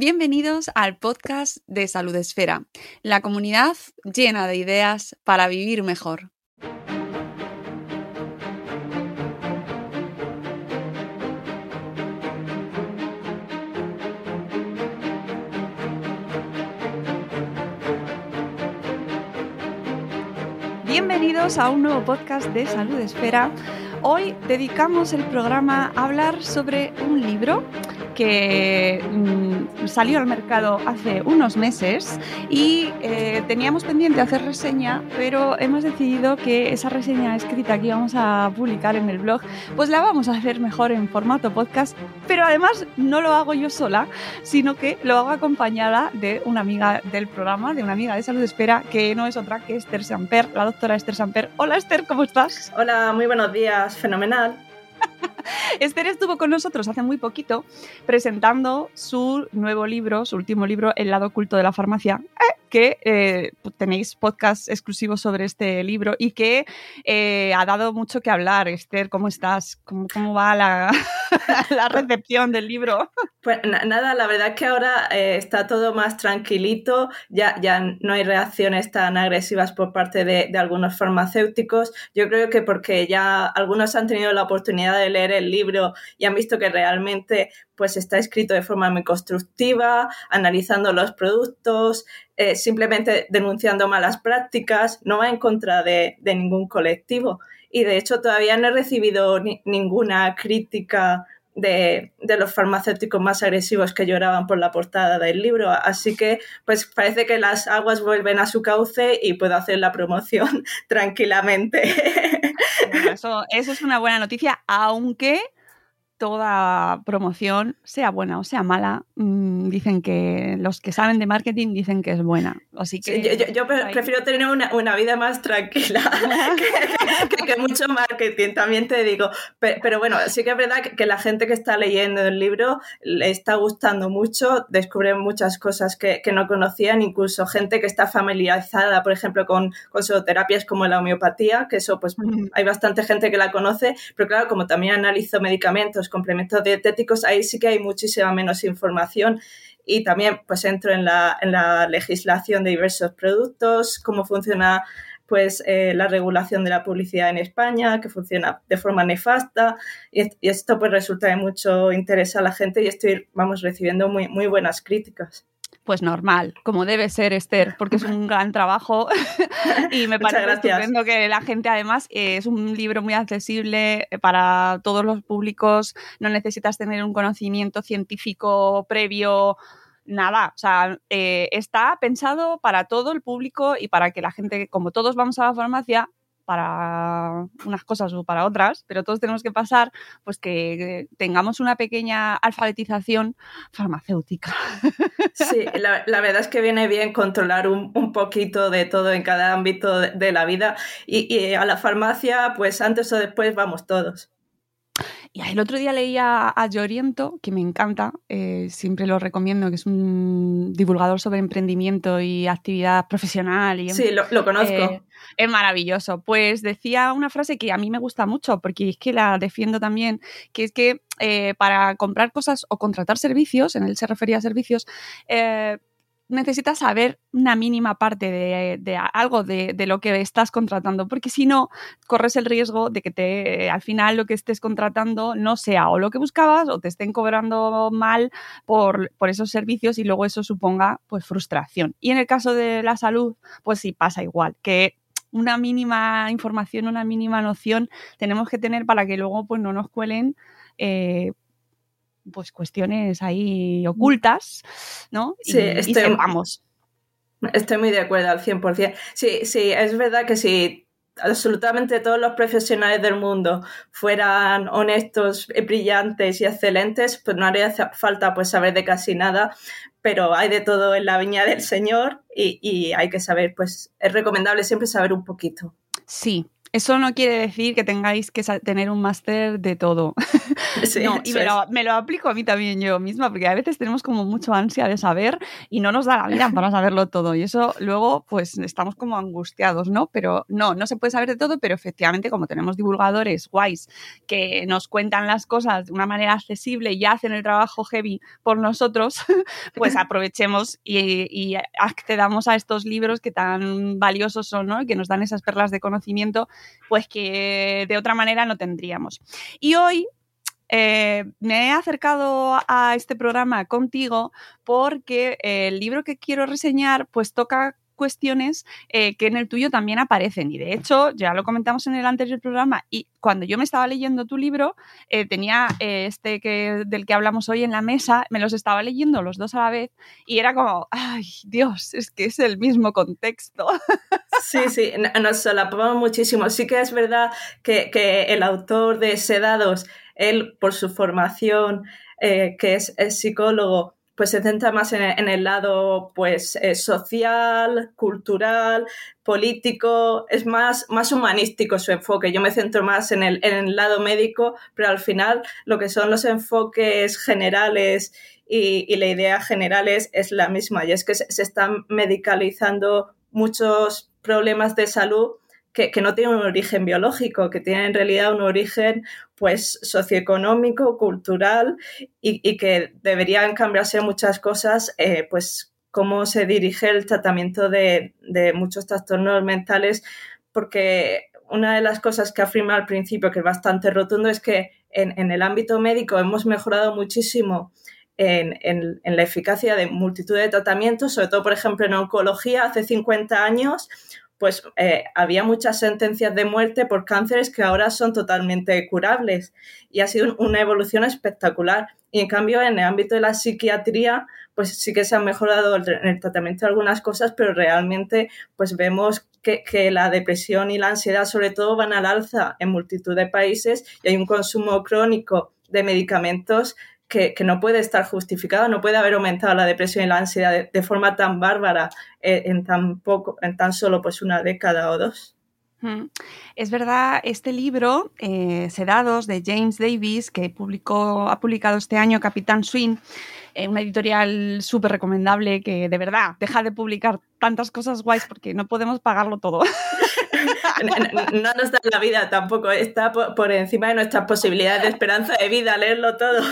Bienvenidos al podcast de Salud Esfera, la comunidad llena de ideas para vivir mejor. Bienvenidos a un nuevo podcast de Salud Esfera. Hoy dedicamos el programa a hablar sobre un libro que mm, salió al mercado hace unos meses y eh, teníamos pendiente hacer reseña, pero hemos decidido que esa reseña escrita que íbamos a publicar en el blog, pues la vamos a hacer mejor en formato podcast, pero además no lo hago yo sola, sino que lo hago acompañada de una amiga del programa, de una amiga de Salud Espera, que no es otra que Esther Samper, la doctora Esther Samper. Hola Esther, ¿cómo estás? Hola, muy buenos días, fenomenal. Esther estuvo con nosotros hace muy poquito presentando su nuevo libro, su último libro, El lado oculto de la farmacia, eh, que eh, tenéis podcast exclusivos sobre este libro y que eh, ha dado mucho que hablar. Esther, ¿cómo estás? ¿Cómo, cómo va la, la, recepción del libro? Pues nada, la verdad es que ahora está todo más tranquilito, ya, ya no hay reacciones tan agresivas por parte de, de algunos farmacéuticos. Yo creo que porque ya algunos han tenido la oportunidad de leer el libro y han visto que realmente pues está escrito de forma muy constructiva, analizando los productos, eh, simplemente denunciando malas prácticas, no va en contra de, de ningún colectivo. Y de hecho todavía no he recibido ni, ninguna crítica de, de, los farmacéuticos más agresivos que lloraban por la portada del libro. Así que, pues parece que las aguas vuelven a su cauce y puedo hacer la promoción tranquilamente. Eso, eso es una buena noticia, aunque toda promoción, sea buena o sea mala, mmm, dicen que los que saben de marketing dicen que es buena. Así que sí, yo, yo, yo prefiero tener una, una, vida más tranquila que, que, que, mucho marketing, también te digo. Pero, pero, bueno, sí que es verdad que, la gente que está leyendo el libro le está gustando mucho, descubren muchas cosas que, no conocían, incluso gente que está familiarizada, por ejemplo, con, con zooterapias como la homeopatía, que eso pues mm. hay bastante gente que la conoce, pero claro, como también analizo medicamentos, complementos dietéticos, ahí sí que hay muchísima menos información. Y también pues entro en la, en la legislación de diversos productos, cómo funciona pues eh, la regulación de la publicidad en España, que funciona de forma nefasta. Y, y, esto pues resulta de mucho interés a la gente y estoy, vamos, recibiendo muy, muy buenas críticas pues normal, como debe ser Esther, porque es un gran trabajo. Y me parece estupendo que la gente además eh, es un libro muy accesible para todos los públicos, no necesitas tener un conocimiento científico previo nada, o sea, eh, está pensado para todo el público y para que la gente, como todos vamos a la farmacia, para unas cosas o para otras, pero todos tenemos que pasar, pues que tengamos una pequeña alfabetización farmacéutica. Sí, la, verdad es que viene bien controlar un, un, poquito de todo en cada ámbito de, la vida y, a la farmacia, pues antes o después vamos todos. Y el otro día leía a Lloriento, que me encanta, eh, siempre lo recomiendo, que es un divulgador sobre emprendimiento y actividad profesional. Y, sí, lo, conozco. Eh, es maravilloso. Pues decía una frase que a mí me gusta mucho, porque es que la defiendo también, que es que eh, para comprar cosas o contratar servicios, en él se refería a servicios, necesitas saber una mínima parte de, algo de, lo que estás contratando, porque si no, corres el riesgo de que te, al final lo que estés contratando no sea o lo que buscabas o te estén cobrando mal por, por esos servicios y luego eso suponga pues frustración. Y en el caso de la salud, pues sí pasa igual, que una mínima información, una mínima noción tenemos que tener para que luego pues no nos cuelen eh, pues cuestiones ahí ocultas, ¿no? Sí, estoy, Estoy muy de acuerdo al 100%. Sí, sí, es verdad que si absolutamente todos los profesionales del mundo fueran honestos, brillantes y excelentes, pues no haría falta pues saber de casi nada, pero hay de todo en la viña del Señor y, y hay que saber, pues es recomendable siempre saber un poquito. Sí, eso no quiere decir que tengáis que tener un máster de todo. no, y me lo, aplico a mí también yo misma, porque a veces tenemos como mucho ansia de saber y no nos da la vida para saberlo todo. Y eso luego, pues estamos como angustiados, ¿no? Pero no, no se puede saber de todo, pero efectivamente, como tenemos divulgadores guays que nos cuentan las cosas de una manera accesible y hacen el trabajo heavy por nosotros, pues aprovechemos y, accedamos a estos libros que tan valiosos son, ¿no? que nos dan esas perlas de conocimiento pues que de otra manera no tendríamos. Y hoy eh, me he acercado a este programa contigo porque el libro que quiero reseñar pues toca cuestiones eh, que en el tuyo también aparecen. Y de hecho, ya lo comentamos en el anterior programa, y cuando yo me estaba leyendo tu libro, eh, tenía eh, este que, del que hablamos hoy en la mesa, me los estaba leyendo los dos a la vez, y era como, ay, Dios, es que es el mismo contexto. Sí, sí, nos solapamos muchísimo. Sí que es verdad que, el autor de Sedados, él, por su formación, que es psicólogo, pues se centra más en, el lado pues eh, social, cultural, político, es más, más humanístico su enfoque. Yo me centro más en el, en el lado médico, pero al final lo que son los enfoques generales y, la idea general es, la misma, y es que se están medicalizando muchos problemas de salud que, no tienen un origen biológico, que tienen en realidad un origen pues socioeconómico, cultural y, que deberían cambiarse muchas cosas, eh, pues cómo se dirige el tratamiento de, muchos trastornos mentales, porque una de las cosas que afirma al principio, que es bastante rotundo, es que en, el ámbito médico hemos mejorado muchísimo en, en, la eficacia de multitud de tratamientos, sobre todo, por ejemplo, en oncología, hace 50 años pues eh, había muchas sentencias de muerte por cánceres que ahora son totalmente curables y ha sido una evolución espectacular. Y en cambio, en el ámbito de la psiquiatría, pues sí que se han mejorado el, el tratamiento de algunas cosas, pero realmente pues vemos que, que, la depresión y la ansiedad sobre todo van al alza en multitud de países y hay un consumo crónico de medicamentos que, no puede estar justificado, no puede haber aumentado la depresión y la ansiedad de, forma tan bárbara eh, en, tan poco, en tan solo pues una década o dos. Es verdad, este libro, eh, Sedados, de James Davis, que publicó, ha publicado este año Capitán Swing, eh, una editorial súper recomendable que de verdad deja de publicar tantas cosas guays porque no podemos pagarlo todo. no, nos da la vida tampoco, está por, encima de nuestras posibilidades de esperanza de vida, leerlo todo.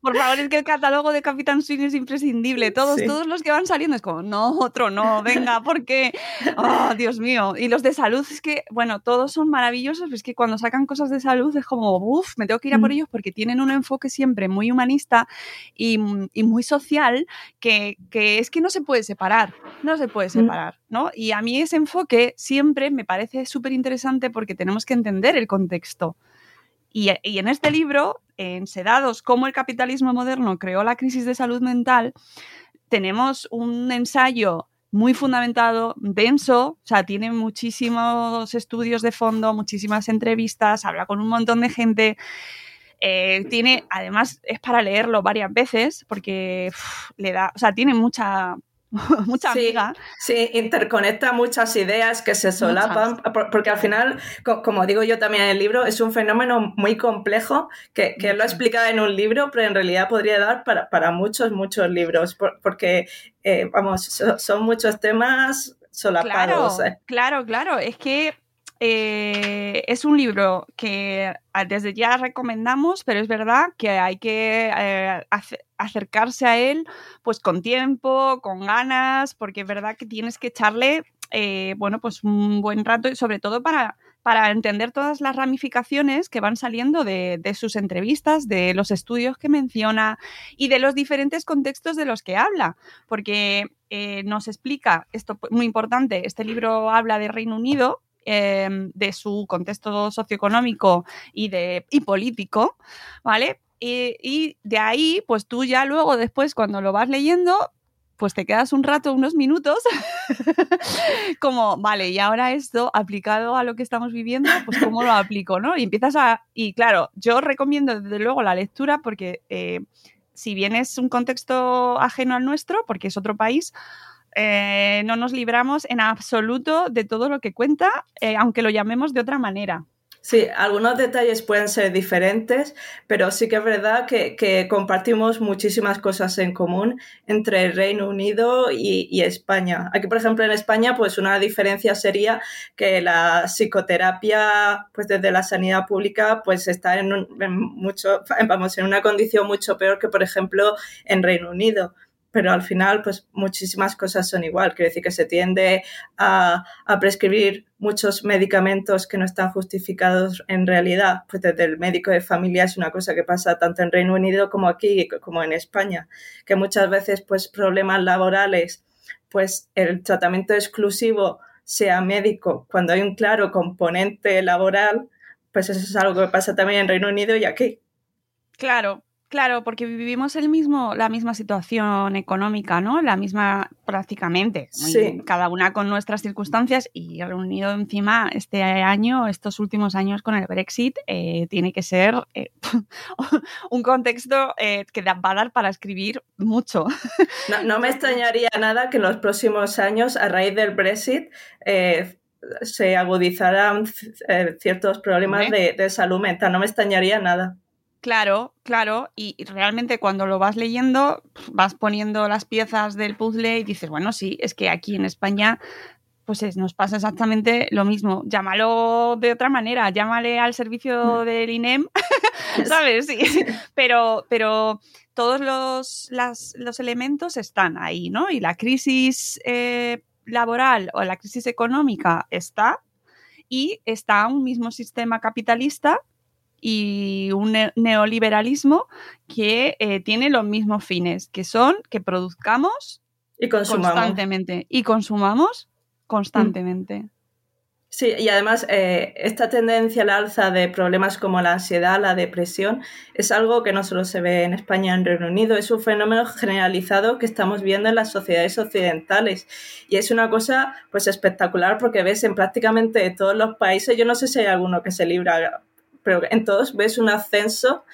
Por favor, es que el catálogo de Capitán Swing es imprescindible. Todos, todos los que van saliendo es como, no, otro no, venga, porque, oh, Dios mío. Y los de salud es que, bueno, todos son maravillosos, pero es que cuando sacan cosas de salud es como, uff, me tengo que ir a por mm. ellos porque tienen un enfoque siempre muy humanista y, muy social que, que es que no se puede separar, no se puede mm. separar, ¿no? Y a mí ese enfoque siempre me parece súper interesante porque tenemos que entender el contexto. Y, en este libro, en Sedados, cómo el capitalismo moderno creó la crisis de salud mental, tenemos un ensayo muy fundamentado, denso, o sea, tiene muchísimos estudios de fondo, muchísimas entrevistas, habla con un montón de gente. Eh, tiene, además, es para leerlo varias veces porque le da, o sea, tiene mucha mucha sí, amiga. Sí, interconecta muchas ideas que se solapan, porque al final, como digo yo también en el libro, es un fenómeno muy complejo que, que lo explica en un libro, pero en realidad podría dar para, para muchos, muchos libros, porque, eh, vamos, son, muchos temas solapados. Claro, eh. claro, claro, es que eh, es un libro que ah, desde ya recomendamos, pero es verdad que hay que eh, acercarse a él pues con tiempo, con ganas, porque es verdad que tienes que echarle eh, bueno, pues un buen rato y sobre todo para, para entender todas las ramificaciones que van saliendo de, sus entrevistas, de los estudios que menciona y de los diferentes contextos de los que habla, porque nos explica, esto muy importante, este libro habla de Reino Unido, Em, de su contexto socioeconómico y, de, y político, ¿vale? Y, de ahí, pues tú ya luego, después, cuando lo vas leyendo, pues te quedas un rato, unos minutos, como, vale, y ahora esto aplicado a lo que estamos viviendo, pues cómo lo aplico, ¿no? Y empiezas a... Y claro, yo recomiendo desde luego la lectura porque eh, si bien es un contexto ajeno al nuestro, porque es otro país, eh, no nos libramos en absoluto de todo lo que cuenta, eh, aunque lo llamemos de otra manera. Sí, algunos detalles pueden ser diferentes, pero sí que es verdad que, compartimos muchísimas cosas en común entre el Reino Unido y, España. Aquí, por ejemplo, en España, pues una diferencia sería que la psicoterapia, pues desde la sanidad pública, pues está en, mucho, vamos, en una condición mucho peor que, por ejemplo, en Reino Unido pero al final, pues muchísimas cosas son igual. Quiere decir que se tiende a, prescribir muchos medicamentos que no están justificados en realidad. Pues desde el médico de familia es una cosa que pasa tanto en Reino Unido como aquí, como en España, que muchas veces, pues problemas laborales, pues el tratamiento exclusivo sea médico cuando hay un claro componente laboral, pues eso es algo que pasa también en Reino Unido y aquí. Claro, Claro, porque vivimos el mismo, la misma situación económica, ¿no? La misma prácticamente. Sí. Cada una con nuestras circunstancias y reunido encima este año, estos últimos años con el Brexit, eh, tiene que ser eh, un contexto eh, que va a dar para escribir mucho. No, me extrañaría nada que en los próximos años, a raíz del Brexit, se agudizaran ciertos problemas de, de salud mental. No me extrañaría nada. Claro, claro, y realmente cuando lo vas leyendo, vas poniendo las piezas del puzzle y dices, bueno, sí, es que aquí en España pues nos pasa exactamente lo mismo. Llámalo de otra manera, llámale al servicio mm. del INEM, ¿sabes? Sí. Pero, pero todos los, los, elementos están ahí, ¿no? Y la crisis eh, laboral o la crisis económica está y está un mismo sistema capitalista y un neoliberalismo que eh, tiene los mismos fines, que son que produzcamos y consumamos. constantemente y consumamos constantemente. Sí, y además eh, esta tendencia al alza de problemas como la ansiedad, la depresión, es algo que no solo se ve en España, en Reino Unido, es un fenómeno generalizado que estamos viendo en las sociedades occidentales. Y es una cosa pues espectacular porque ves en prácticamente todos los países, yo no sé si hay alguno que se libra pero en todos ves un ascenso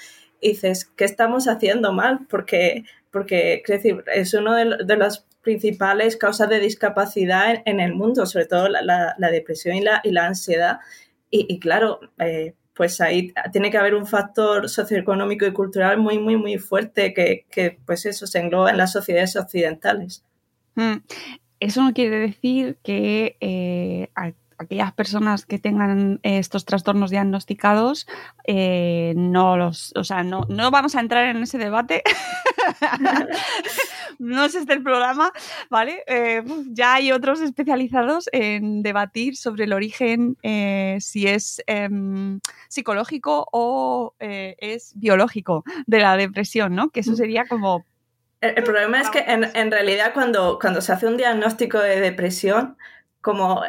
y dices, ¿qué estamos haciendo mal? Porque, porque es, decir, es una de, las principales causas de discapacidad en, el mundo, sobre todo la, depresión y la, y la ansiedad. Y, claro, eh, pues ahí tiene que haber un factor socioeconómico y cultural muy, muy, muy fuerte que, que pues eso se engloba en las sociedades occidentales. Mm. Eso no quiere decir que eh, aquellas personas que tengan estos trastornos diagnosticados, eh, no los, o sea, no, no vamos a entrar en ese debate. no es este el programa, ¿vale? Eh, ya hay otros especializados en debatir sobre el origen, eh, si es em, psicológico o es biológico de la depresión, ¿no? Que eso sería como el, problema es que en, en, realidad cuando, cuando se hace un diagnóstico de depresión, como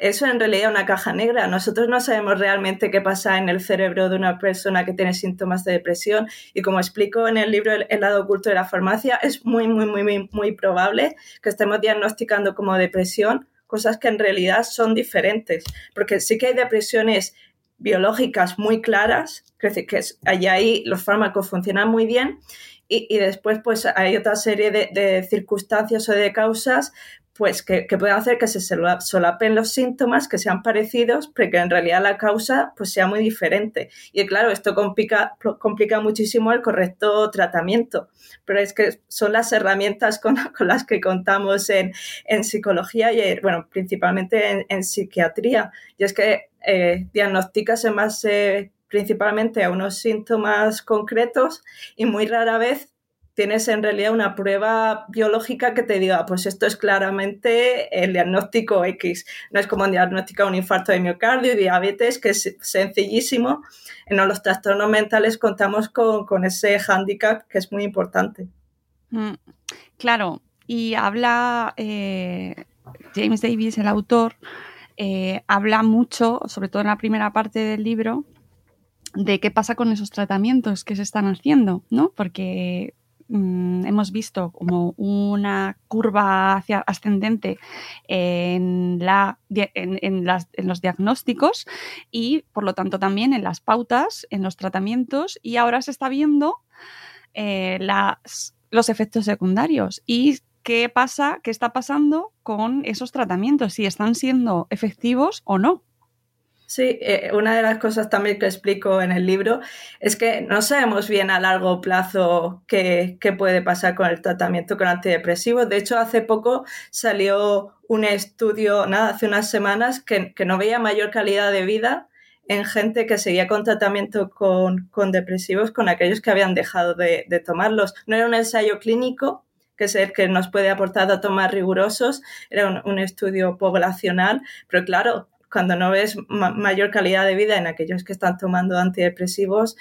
eso en realidad es una caja negra. Nosotros no sabemos realmente qué pasa en el cerebro de una persona que tiene síntomas de depresión y como explico en el libro El, lado oculto de la farmacia, es muy, muy, muy, muy probable que estemos diagnosticando como depresión cosas que en realidad son diferentes, porque sí que hay depresiones biológicas muy claras, es que allá ahí los fármacos funcionan muy bien y, después pues hay otra serie de, circunstancias o de causas pues que, pueden hacer que se solapen los síntomas, que sean parecidos, pero que en realidad la causa pues sea muy diferente. Y claro, esto complica, complica muchísimo el correcto tratamiento, pero es que son las herramientas con, las que contamos en, psicología y, bueno, principalmente en, psiquiatría. Y es que eh, diagnosticas en base principalmente a unos síntomas concretos y muy rara vez tienes en realidad una prueba biológica que te diga, pues esto es claramente el diagnóstico X. No es como diagnosticar un infarto de miocardio y diabetes, que es sencillísimo. En los trastornos mentales contamos con, ese hándicap que es muy importante. Mm, claro, y habla eh, James Davis, el autor, eh, habla mucho, sobre todo en la primera parte del libro, de qué pasa con esos tratamientos que se están haciendo, ¿no? Porque Mm, hemos visto como una curva hacia ascendente en, la, en, los diagnósticos y por lo tanto también en las pautas, en los tratamientos y ahora se está viendo eh, los efectos secundarios y qué pasa, qué está pasando con esos tratamientos, si están siendo efectivos o no. Sí, eh, una de las cosas también que explico en el libro es que no sabemos bien a largo plazo qué, puede pasar con el tratamiento con antidepresivos. De hecho, hace poco salió un estudio, nada, hace unas semanas, que, no veía mayor calidad de vida en gente que seguía con tratamiento con, depresivos con aquellos que habían dejado de, tomarlos. No era un ensayo clínico, que es el que nos puede aportar datos más rigurosos, era un, un estudio poblacional, pero claro, cuando no ves mayor calidad de vida en aquellos que están tomando antidepresivos,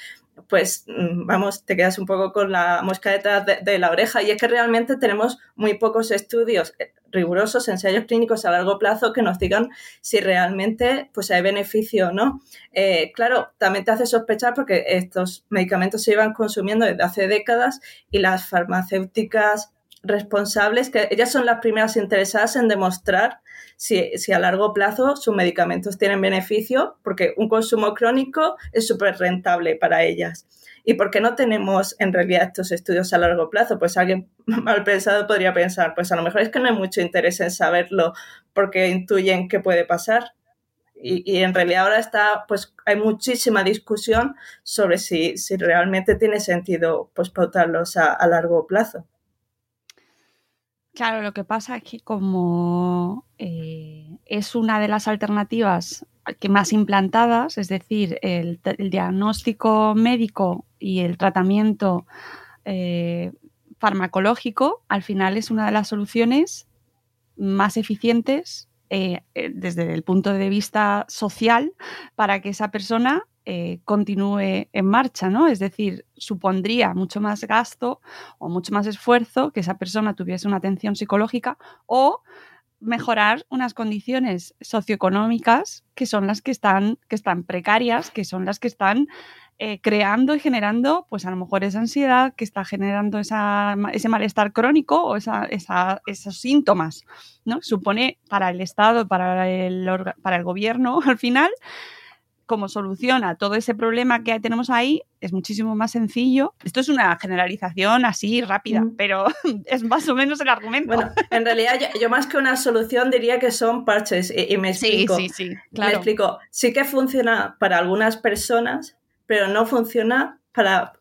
pues mm, vamos, te quedas un poco con la mosca detrás de, la oreja. Y es que realmente tenemos muy pocos estudios eh, rigurosos, ensayos clínicos a largo plazo que nos digan si realmente pues, hay beneficio o no. Eh, claro, también te hace sospechar porque estos medicamentos se llevan consumiendo desde hace décadas y las farmacéuticas responsables, que ellas son las primeras interesadas en demostrar si, a largo plazo sus medicamentos tienen beneficio, porque un consumo crónico es súper rentable para ellas. ¿Y por qué no tenemos en realidad estos estudios a largo plazo? Pues alguien mal pensado podría pensar, pues a lo mejor es que no hay mucho interés en saberlo porque intuyen qué puede pasar. Y, en realidad ahora está, pues hay muchísima discusión sobre si, realmente tiene sentido pues pautarlos a largo plazo. Claro, lo que pasa es que como eh, es una de las alternativas que más implantadas, es decir, el, diagnóstico médico y el tratamiento eh, farmacológico, al final es una de las soluciones más eficientes eh, desde el punto de vista social para que esa persona eh, continúe en marcha, ¿no? Es decir, supondría mucho más gasto o mucho más esfuerzo que esa persona tuviese una atención psicológica o mejorar unas condiciones socioeconómicas que son las que están, que están precarias, que son las que están eh, creando y generando, pues a lo mejor esa ansiedad que está generando ese malestar crónico o esos síntomas, ¿no? Supone para el Estado, para el, para el gobierno, al final, como solución a todo ese problema que tenemos ahí es muchísimo más sencillo. Esto es una generalización así rápida, pero es más o menos el argumento. Bueno, en realidad yo, más que una solución diría que son parches y, me explico. Sí, sí, sí, claro. Me explico. Sí que funciona para algunas personas, pero no funciona para,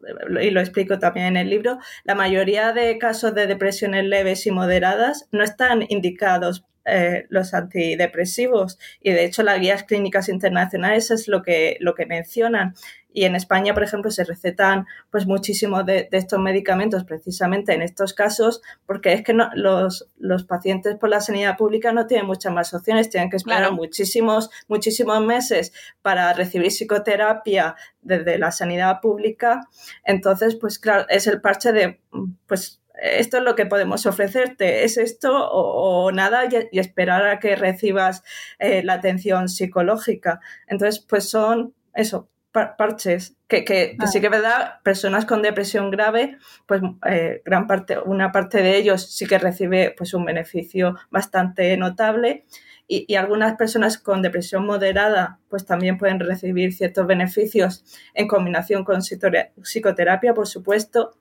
y lo explico también en el libro, la mayoría de casos de depresiones leves y moderadas no están indicados eh, los antidepresivos y de hecho las guías clínicas internacionales es lo que, lo que mencionan. Y en España, por ejemplo, se recetan pues muchísimos de, estos medicamentos precisamente en estos casos porque es que no, los, los, pacientes por la sanidad pública no tienen muchas más opciones, tienen que esperar muchísimos, muchísimos meses para recibir psicoterapia desde la sanidad pública. Entonces, pues claro, es el parche de pues esto es lo que podemos ofrecerte, es esto o, nada y, esperar a que recibas eh, la atención psicológica. Entonces, pues son eso, parches, que, que, sí que es verdad, personas con depresión grave, pues eh, gran parte, una parte de ellos sí que recibe pues un beneficio bastante notable y, y, algunas personas con depresión moderada pues también pueden recibir ciertos beneficios en combinación con psicoterapia, por supuesto,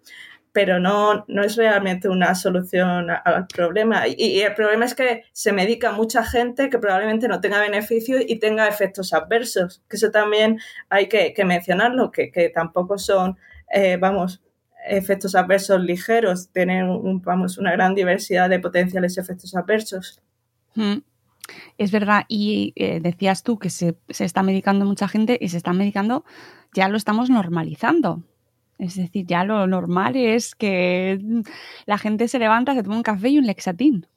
pero no, no es realmente una solución al problema. Y, el problema es que se medica mucha gente que probablemente no tenga beneficio y tenga efectos adversos, que eso también hay que, mencionarlo, que, tampoco son, eh, vamos, efectos adversos ligeros, tienen un, vamos, una gran diversidad de potenciales efectos adversos. Mm. Es verdad, y eh, decías tú que se, se está medicando mucha gente y se está medicando, ya lo estamos normalizando. Es decir, ya lo normal es que la gente se levanta, se toma un café y un lexatín.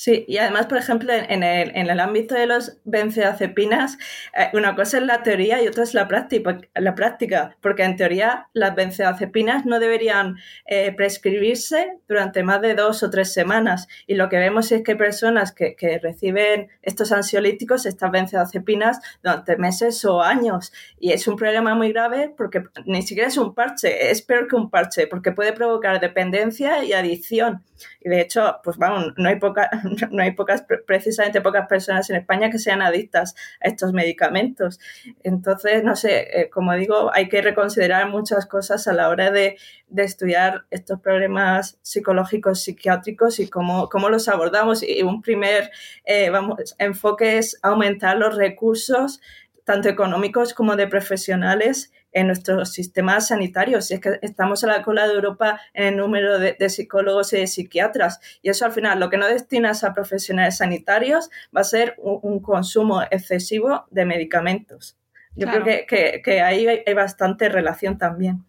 Sí, y además, por ejemplo, en el, en el ámbito de los benzodiazepinas, eh, una cosa es la teoría y otra es la práctica, la práctica porque en teoría las benzodiazepinas no deberían eh, prescribirse durante más de dos o tres semanas. Y lo que vemos es que hay personas que, que reciben estos ansiolíticos, estas benzodiazepinas, durante meses o años. Y es un problema muy grave porque ni siquiera es un parche, es peor que un parche, porque puede provocar dependencia y adicción. Y de hecho, pues vamos, no hay, poca, no hay pocas, precisamente pocas personas en España que sean adictas a estos medicamentos. Entonces, no sé, eh, como digo, hay que reconsiderar muchas cosas a la hora de, de estudiar estos problemas psicológicos, psiquiátricos y cómo, cómo los abordamos. Y un primer eh, vamos, enfoque es aumentar los recursos tanto económicos como de profesionales en nuestros sistemas sanitarios. Y es que estamos a la cola de Europa en el número de, psicólogos y de psiquiatras. Y eso al final, lo que no destinas a profesionales sanitarios va a ser un, consumo excesivo de medicamentos. Yo creo que, que ahí hay bastante relación también.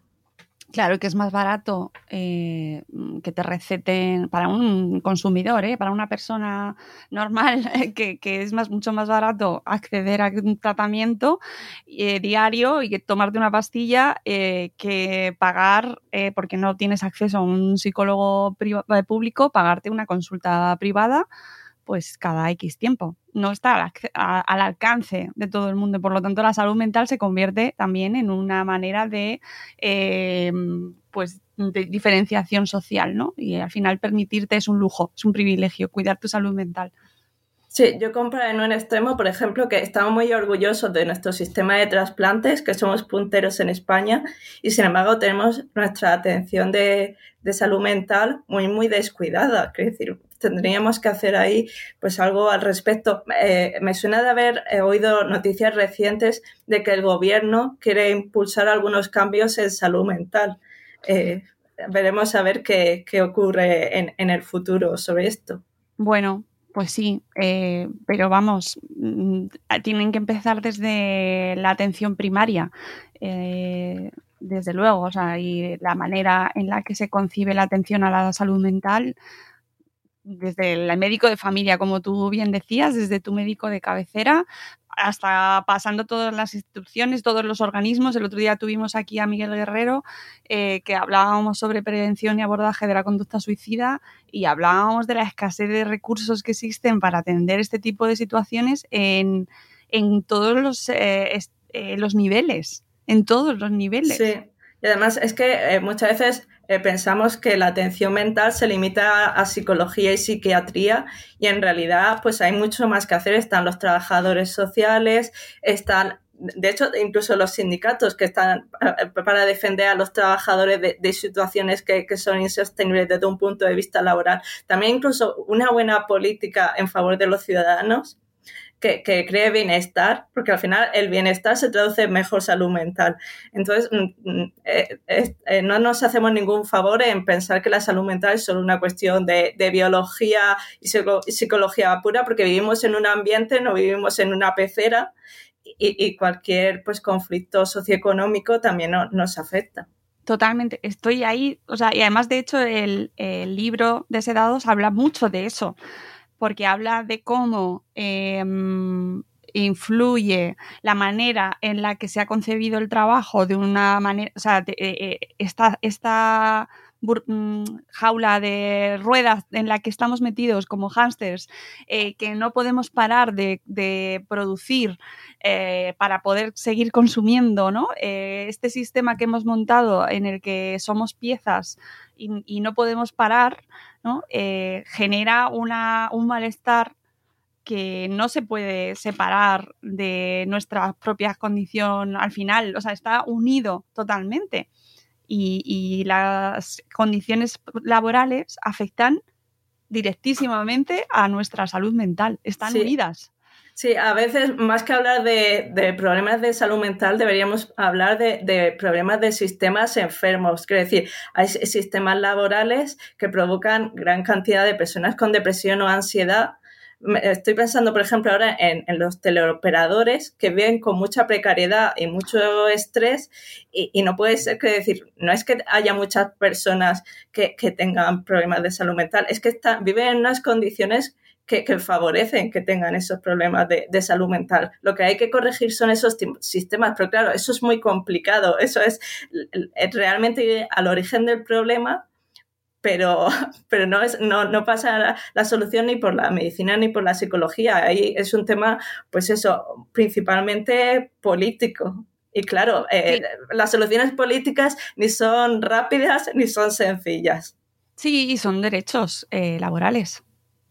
Claro, que es más barato eh, que te receten para un consumidor, ¿eh? para una persona normal, que, es más, mucho más barato acceder a un tratamiento eh, diario y que tomarte una pastilla que pagar, porque no tienes acceso a un psicólogo público, pagarte una consulta privada pues cada X tiempo. No está al, alcance de todo el mundo. Por lo tanto, la salud mental se convierte también en una manera de, em, pues, de diferenciación social, ¿no? Y al final permitirte es un lujo, es un privilegio, cuidar tu salud mental. Sí, yo compro en un extremo, por ejemplo, que estamos muy orgullosos de nuestro sistema de trasplantes, que somos punteros en España, y sin embargo tenemos nuestra atención de, de salud mental muy, muy descuidada. Es decir, tendríamos que hacer ahí pues algo al respecto. Eh, me suena de haber eh, oído noticias recientes de que el gobierno quiere impulsar algunos cambios en salud mental. Eh, veremos a ver qué, ocurre en, en, el futuro sobre esto. Bueno, pues sí, pero vamos, mm, tienen que empezar desde la atención primaria desde luego, o sea, y la manera en la que se concibe la atención a la salud mental, desde el médico de familia, como tú bien decías, desde tu médico de cabecera, hasta pasando todas las instituciones, todos los organismos. El otro día tuvimos aquí a Miguel Guerrero, eh, que hablábamos sobre prevención y abordaje de la conducta suicida y hablábamos de la escasez de recursos que existen para atender este tipo de situaciones en, todos los, eh, eh, los niveles, en todos los niveles. Sí. Y además es que muchas veces eh, pensamos que la atención mental se limita a, psicología y psiquiatría y en realidad pues hay mucho más que hacer. Están los trabajadores sociales, están de hecho, incluso los sindicatos que están eh, para defender a los trabajadores de, situaciones que, que, son insostenibles desde un punto de vista laboral. También incluso una buena política en favor de los ciudadanos que, cree bienestar, porque al final el bienestar se traduce en mejor salud mental. Entonces, mm, mm, eh, eh, no nos hacemos ningún favor en pensar que la salud mental es solo una cuestión de, biología y psicología pura, porque vivimos en un ambiente, no vivimos en una pecera y, cualquier pues, conflicto socioeconómico también nos afecta. Totalmente, estoy ahí, o sea, y además de hecho el, el libro de Sedados habla mucho de eso porque habla de cómo em, influye la manera en la que se ha concebido el trabajo de una manera, o sea, eh, eh, esta, mm, jaula de ruedas en la que estamos metidos como hámsters, eh, que no podemos parar de, producir eh, para poder seguir consumiendo, ¿no? Eh, este sistema que hemos montado en el que somos piezas y, no podemos parar, ¿no? genera una, un malestar que no se puede separar de nuestra propia condición al final, o sea, está unido totalmente. Y, las condiciones laborales afectan directísimamente a nuestra salud mental, están unidas. Sí, a veces más que hablar de, problemas de salud mental, deberíamos hablar de, de, problemas de sistemas enfermos. Quiero decir, hay sistemas laborales que provocan gran cantidad de personas con depresión o ansiedad estoy pensando, por ejemplo, ahora en, los teleoperadores que viven con mucha precariedad y mucho estrés y, no puede ser que decir, no es que haya muchas personas que, tengan problemas de salud mental, es que viven en unas condiciones que, favorecen que tengan esos problemas de, de, salud mental. Lo que hay que corregir son esos sistemas, pero claro, eso es muy complicado, eso es realmente al origen del problema pero, pero no, es, no, no pasa la, solución ni por la medicina ni por la psicología. Ahí es un tema, pues eso, principalmente político. Y claro, eh, las soluciones políticas ni son rápidas ni son sencillas. Sí, y son derechos eh, laborales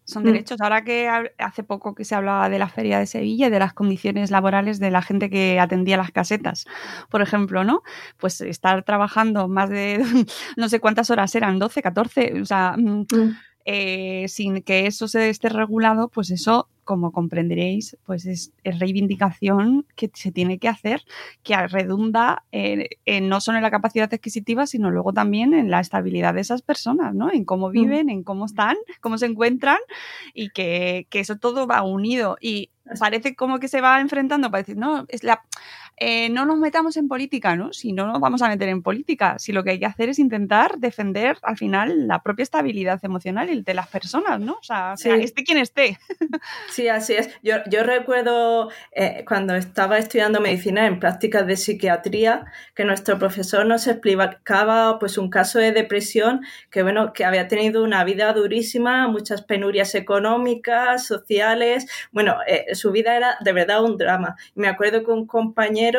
son mm. derechos. Ahora que hace poco que se hablaba de la feria de Sevilla y de las condiciones laborales de la gente que atendía las casetas, por ejemplo, ¿no? Pues estar trabajando más de no sé cuántas horas eran, 12, 14, o sea, mm, mm. Eh, sin que eso se esté regulado, pues eso, como comprenderéis, pues es, reivindicación que se tiene que hacer, que redunda no solo en la capacidad adquisitiva, sino luego también en la estabilidad de esas personas, ¿no? En cómo mm. viven, en cómo están, cómo se encuentran y que, que eso todo va unido. Y parece como que se va enfrentando para decir, no, es la eh, no nos metamos en política, ¿no? Si no nos vamos a meter en política, si lo que hay que hacer es intentar defender al final la propia estabilidad emocional de las personas, ¿no? O sea, esté quien esté. Sí, así es. Yo, yo recuerdo eh, cuando estaba estudiando medicina en prácticas de psiquiatría que nuestro profesor nos explicaba pues un caso de depresión que bueno, que había tenido una vida durísima, muchas penurias económicas, sociales, bueno, eh, su vida era de verdad un drama. Y me acuerdo que un compañero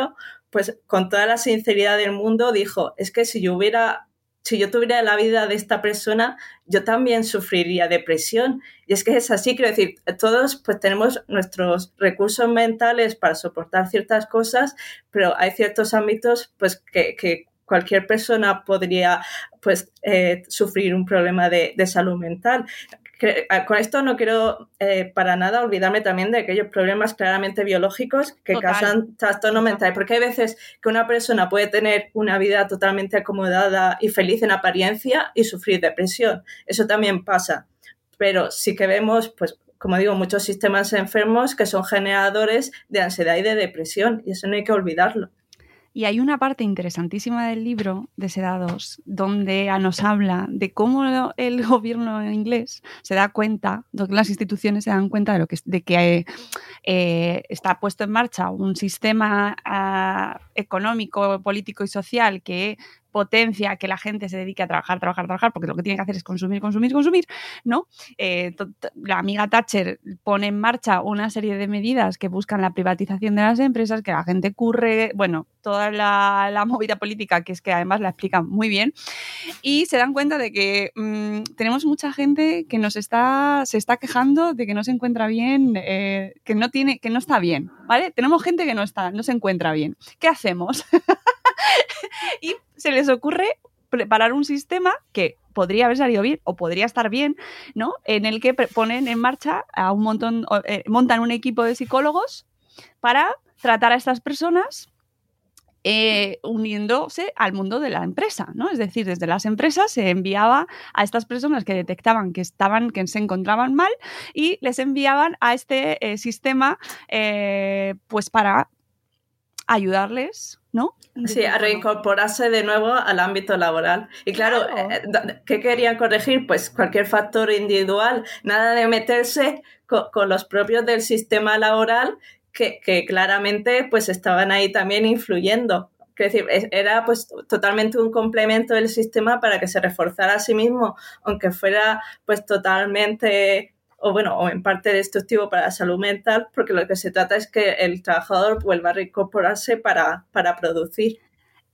pues con toda la sinceridad del mundo dijo, es que si yo hubiera, si yo tuviera la vida de esta persona, yo también sufriría depresión. Y es que es así, quiero decir, todos pues tenemos nuestros recursos mentales para soportar ciertas cosas, pero hay ciertos ámbitos pues que, cualquier persona podría pues eh, sufrir un problema de, de, salud mental. Ah, con esto no quiero eh, para nada olvidarme también de aquellos problemas claramente biológicos que causan trastorno mental, porque hay veces que una persona puede tener una vida totalmente acomodada y feliz en apariencia y sufrir depresión. Eso también pasa. Pero sí que vemos, pues, como digo, muchos sistemas enfermos que son generadores de ansiedad y de depresión, y eso no hay que olvidarlo. Y hay una parte interesantísima del libro de Sedados donde nos habla de cómo el gobierno inglés se da cuenta, las instituciones se dan cuenta de, lo que, de que eh, está puesto en marcha un sistema ah, económico, político y social que potencia que la gente se dedique a trabajar, trabajar, trabajar, porque lo que tiene que hacer es consumir, consumir, consumir, ¿no? Eh, la amiga Thatcher pone en marcha una serie de medidas que buscan la privatización de las empresas, que la gente curre, bueno, toda la, movida política, que es que además la explican muy bien, y se dan cuenta de que mm, tenemos mucha gente que nos está, se está quejando de que no se encuentra bien, eh, que no tiene, que no está bien, ¿vale? Tenemos gente que no está, no se encuentra bien. ¿Qué hacemos? y se les ocurre preparar un sistema que podría haber salido bien o podría estar bien, ¿no? En el que ponen en marcha a un montón, eh, montan un equipo de psicólogos para tratar a estas personas eh, uniéndose al mundo de la empresa, ¿no? Es decir, desde las empresas se enviaba a estas personas que detectaban que estaban, que se encontraban mal y les enviaban a este eh, sistema, pues para ayudarles, ¿no? Sí, a reincorporarse de nuevo al ámbito laboral. Y claro, eh, ¿qué querían corregir? Pues cualquier factor individual, nada de meterse con, los propios del sistema laboral que, claramente pues estaban ahí también influyendo Quiero decir, es- era pues totalmente un complemento del sistema para que se reforzara a sí mismo, aunque fuera pues totalmente o bueno, o en parte destructivo para la salud mental, porque lo que se trata es que el trabajador vuelva a reincorporarse para, para producir.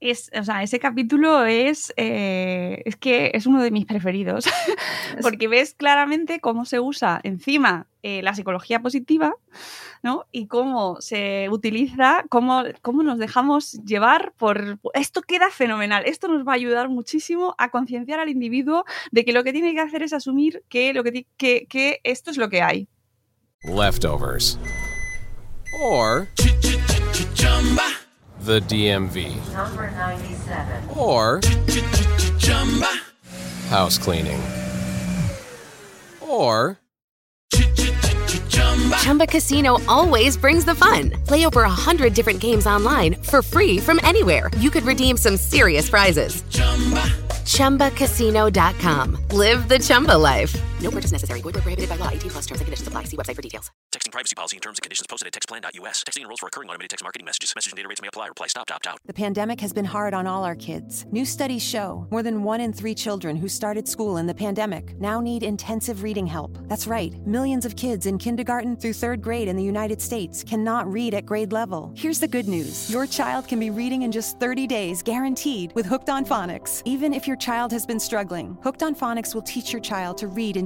Es, o sea, ese capítulo es, eh, es que es uno de mis preferidos, porque ves claramente cómo se usa encima eh, la psicología positiva, ¿no? Y cómo se utiliza, cómo, cómo nos dejamos llevar por... Esto queda fenomenal, esto nos va a ayudar muchísimo a concienciar al individuo de que lo que tiene que hacer es asumir que, lo que, que, que esto es lo que hay. leftovers, or the DMV, Number 97. or house cleaning, or Chumba Casino always brings the fun. Play over a hundred different games online for free from anywhere. You could redeem some serious prizes. Chumba. ChumbaCasino.com. Live the Chumba life. No purchase necessary. Void where prohibited by law. 18 plus terms and conditions apply. See website for details. Texting privacy policy and terms and conditions posted at textplan.us. Texting enrolls for recurring automated text marketing messages. Message and data rates may apply. Reply stop to opt out. The pandemic has been hard on all our kids. New studies show more than one in three children who started school in the pandemic now need intensive reading help. That's right, millions of kids in kindergarten through third grade in the United States cannot read at grade level. Here's the good news your child can be reading in just 30 days, guaranteed, with Hooked on Phonics. Even if your child has been struggling, Hooked on Phonics will teach your child to read in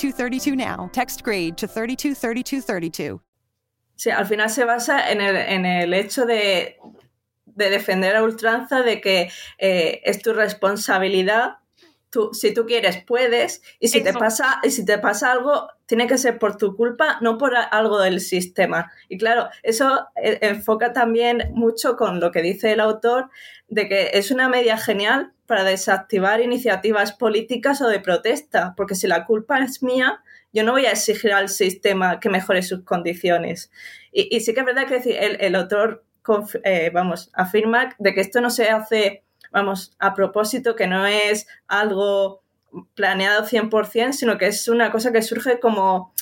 323232 now. Text grade to 323232. Sí, al final se basa en el, en el hecho de, de defender a ultranza de que eh, es tu responsabilidad. Tú, si tú quieres, puedes. Y si, te pasa, y si te pasa algo, tiene que ser por tu culpa, no por algo del sistema. Y claro, eso eh, enfoca también mucho con lo que dice el autor, de que es una media genial para desactivar iniciativas políticas o de protesta, porque si la culpa es mía, yo no voy a exigir al sistema que mejore sus condiciones. Y, sí que es verdad que el, autor eh, vamos, afirma de que esto no se hace vamos, a propósito, que no es algo planeado 100%, sino que es una cosa que surge como,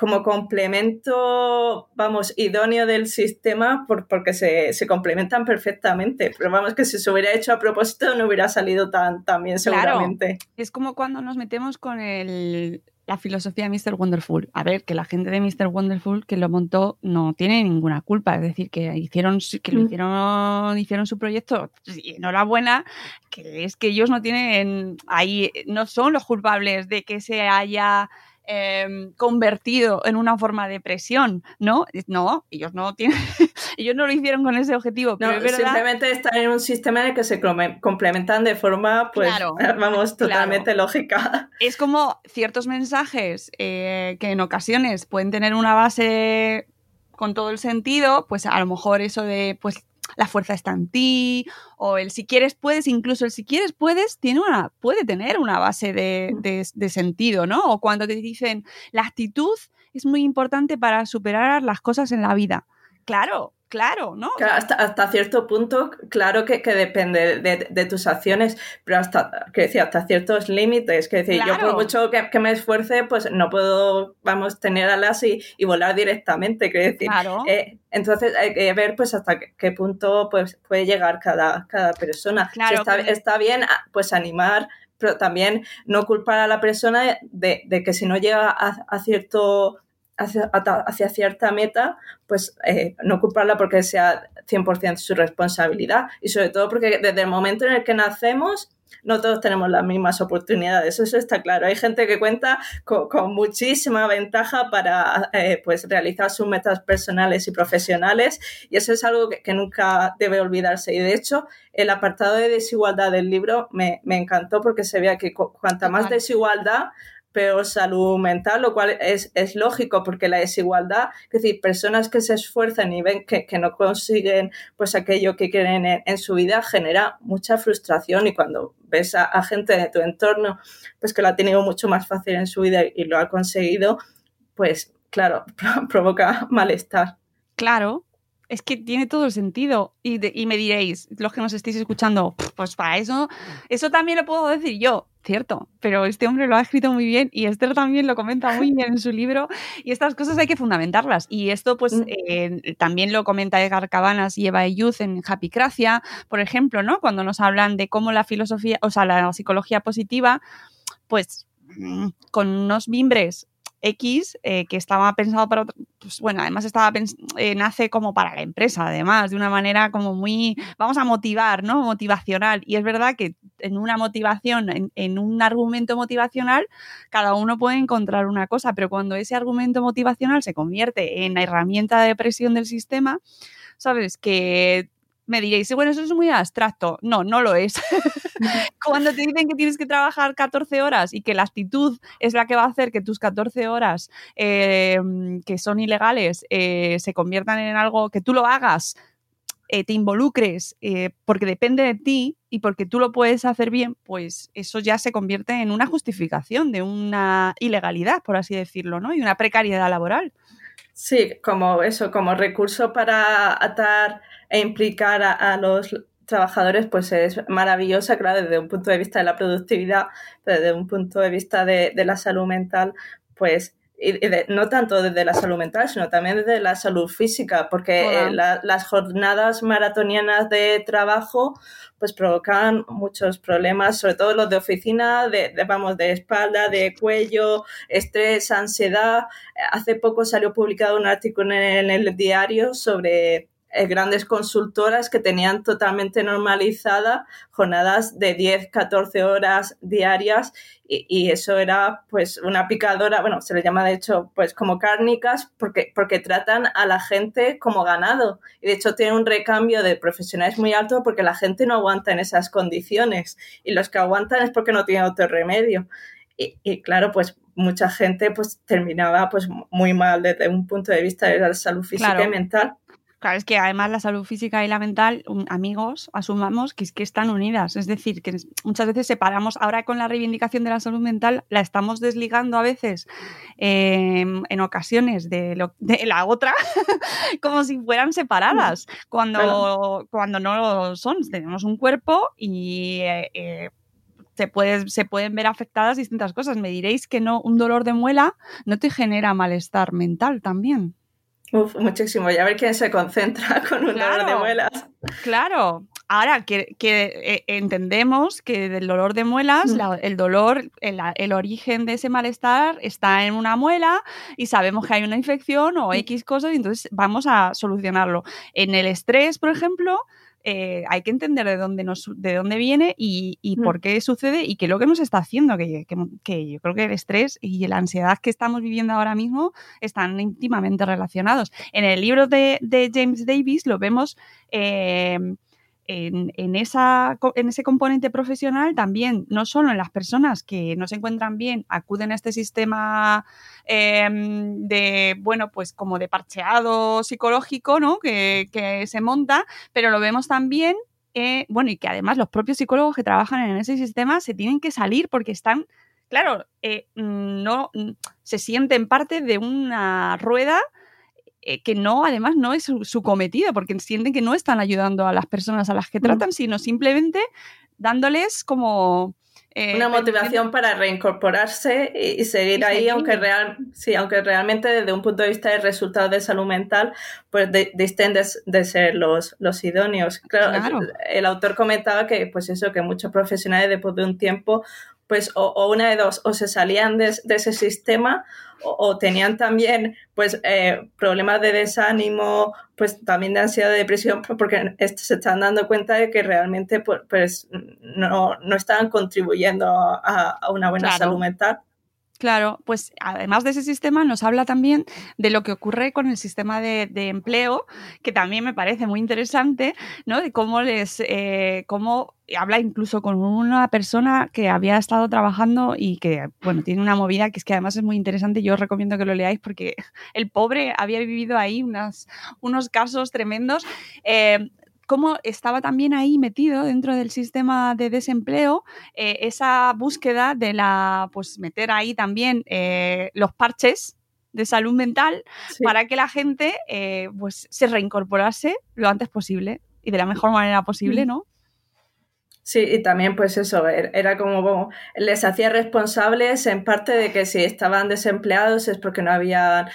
como complemento, vamos, idóneo del sistema por, porque se, se complementan perfectamente. Pero vamos, que si se hubiera hecho a propósito no hubiera salido tan, tan bien Claro. seguramente. Es como cuando nos metemos con el- la filosofía de Mr. Wonderful. A ver, que la gente de Mr. Wonderful que lo montó no tiene ninguna culpa. Es decir, que hicieron que lo Mm. hicieron, hicieron su proyecto. Y enhorabuena, que es que ellos no tienen ahí, no son los culpables de que se haya em, convertido en una forma de presión, ¿no? No, ellos no tienen, ellos no lo hicieron con ese objetivo, pero No, es verdad. simplemente están en un sistema en el que se complementan de forma, pues, Claro, vamos, claro. totalmente lógica. es como ciertos mensajes eh, que en ocasiones pueden tener una base con todo el sentido, pues a lo mejor eso de pues la fuerza está en ti o el si quieres puedes, incluso el si quieres puedes tiene una puede tener una base de, de- de sentido, ¿no? O cuando te dicen la actitud es muy importante para superar las cosas en la vida. Claro, claro, ¿no? Claro, hasta, hasta cierto punto, claro que, que depende de, de tus acciones, pero hasta, que decir, hasta ciertos límites. Que decir, yo por mucho que, que me esfuerce, pues no puedo, vamos, tener alas y, y volar directamente. Que decir, Claro. eh, entonces hay que ver pues hasta qué, qué punto pues, puede llegar cada, cada persona. Si Claro, está, está bien, ah, pues animar, pero también no culpar a la persona de, de que si no llega a, a cierto hacia, cierta meta, pues eh, no culparla porque sea 100% su responsabilidad y sobre todo porque desde el momento en el que nacemos no todos tenemos las mismas oportunidades, eso está claro. Hay gente que cuenta con, con muchísima ventaja para eh, pues realizar sus metas personales y profesionales y eso es algo que, que nunca debe olvidarse. Y de hecho, el apartado de desigualdad del libro me, me encantó porque se veía que cu- cuanta más desigualdad, peor salud mental, lo cual es, es lógico porque la desigualdad, es decir, personas que se esfuerzan y ven que, que no consiguen pues aquello que quieren en, su vida genera mucha frustración y cuando ves a, gente de tu entorno pues que lo ha tenido mucho más fácil en su vida y lo ha conseguido, pues claro, provoca malestar. Claro, es que tiene todo el sentido. Y, de, y, me diréis, los que nos estéis escuchando, pues para eso, eso también lo puedo decir yo, cierto, pero este hombre lo ha escrito muy bien y Esther también lo comenta muy bien en su libro y estas cosas hay que fundamentarlas. Y esto pues mm. eh, también lo comenta Edgar Cabanas y Eva Youth en Happycracia, por ejemplo, ¿no? Cuando nos hablan de cómo la filosofía, o sea, la psicología positiva, pues mm, con unos mimbres X eh, que estaba pensado para otro, pues bueno, además estaba eh, nace como para la empresa, además, de una manera como muy, vamos a motivar, ¿no? Motivacional. Y es verdad que en una motivación, en, en, un argumento motivacional, cada uno puede encontrar una cosa, pero cuando ese argumento motivacional se convierte en la herramienta de presión del sistema, sabes que me diréis, bueno, eso es muy abstracto. No, no lo es. Cuando te dicen que tienes que trabajar 14 horas y que la actitud es la que va a hacer que tus 14 horas eh, que son ilegales eh, se conviertan en algo que tú lo hagas, eh, te involucres, eh, porque depende de ti y porque tú lo puedes hacer bien, pues eso ya se convierte en una justificación de una ilegalidad, por así decirlo, ¿no? Y una precariedad laboral. Sí, como eso, como recurso para atar e implicar a, a, los trabajadores, pues es maravillosa, claro, desde un punto de vista de la productividad, desde un punto de vista de, de la salud mental, pues y de, no tanto desde la salud mental, sino también desde la salud física, porque eh, la, las jornadas maratonianas de trabajo pues provocan muchos problemas, sobre todo los de oficina, de, de, vamos, de espalda, de cuello, estrés, ansiedad. Hace poco salió publicado un artículo en el, en el diario sobre eh, grandes consultoras que tenían totalmente normalizada jornadas de 10, 14 horas diarias y, y, eso era pues una picadora, bueno, se le llama de hecho pues como cárnicas porque, porque tratan a la gente como ganado y de hecho tienen un recambio de profesionales muy alto porque la gente no aguanta en esas condiciones y los que aguantan es porque no tienen otro remedio. Y, y, claro, pues mucha gente pues terminaba pues muy mal desde un punto de vista de la salud física claro. y mental. Claro, es que además la salud física y la mental, amigos, asumamos que es que están unidas. Es decir, que muchas veces separamos, ahora con la reivindicación de la salud mental, la estamos desligando a veces eh, en ocasiones de, lo, de la otra, como si fueran separadas, cuando, claro. cuando no lo son. Tenemos un cuerpo y eh, eh, se, puede, se pueden ver afectadas distintas cosas. Me diréis que no, un dolor de muela no te genera malestar mental también. Uf, muchísimo. Y a ver quién se concentra con un claro, dolor de muelas. Claro. Ahora que, que eh, entendemos que del dolor de muelas, mm. la, el dolor, el, el, origen de ese malestar está en una muela y sabemos que hay una infección o X cosas y entonces vamos a solucionarlo. En el estrés, por ejemplo, eh, hay que entender de dónde, nos, de dónde viene y, y mm. por qué sucede y qué es lo que nos está haciendo, que, que, que, yo creo que el estrés y la ansiedad que estamos viviendo ahora mismo están íntimamente relacionados. En el libro de, de James Davis lo vemos... Eh, en, en, esa, en ese componente profesional también, no solo en las personas que no se encuentran bien, acuden a este sistema eh, de, bueno, pues como de parcheado psicológico, ¿no? Que, que se monta, pero lo vemos también, eh, bueno, y que además los propios psicólogos que trabajan en ese sistema se tienen que salir porque están, claro, eh, no se sienten parte de una rueda eh, que no, además, no es su, su, cometido, porque sienten que no están ayudando a las personas a las que mm. tratan, sino simplemente dándoles como... Eh, una motivación para reincorporarse y, y seguir y ahí, seguir. aunque real, sí, aunque realmente desde un punto de vista de resultados de salud mental, pues disten de, de, ser los, los idóneos. Claro, claro. El, el, autor comentaba que, pues eso, que muchos profesionales después de un tiempo pues o, o, una de dos, o se salían de, de ese sistema o, o, tenían también pues eh, problemas de desánimo, pues también de ansiedad, de depresión, porque se están dando cuenta de que realmente pues, pues no, no estaban contribuyendo a, a una buena claro. salud mental. Claro, pues además de ese sistema nos habla también de lo que ocurre con el sistema de, empleo, que también me parece muy interesante, ¿no? De cómo les, eh, cómo habla incluso con una persona que había estado trabajando y que, bueno, tiene una movida que es que además es muy interesante. Yo os recomiendo que lo leáis porque el pobre había vivido ahí unas, unos casos tremendos. Eh, cómo estaba también ahí metido dentro del sistema de desempleo eh, esa búsqueda de la, pues meter ahí también eh, los parches de salud mental para que la gente eh, pues se reincorporase lo antes posible y de la mejor manera posible, ¿no? Sí, y también pues eso, er, era como les hacía responsables en parte de que si estaban desempleados es porque no habían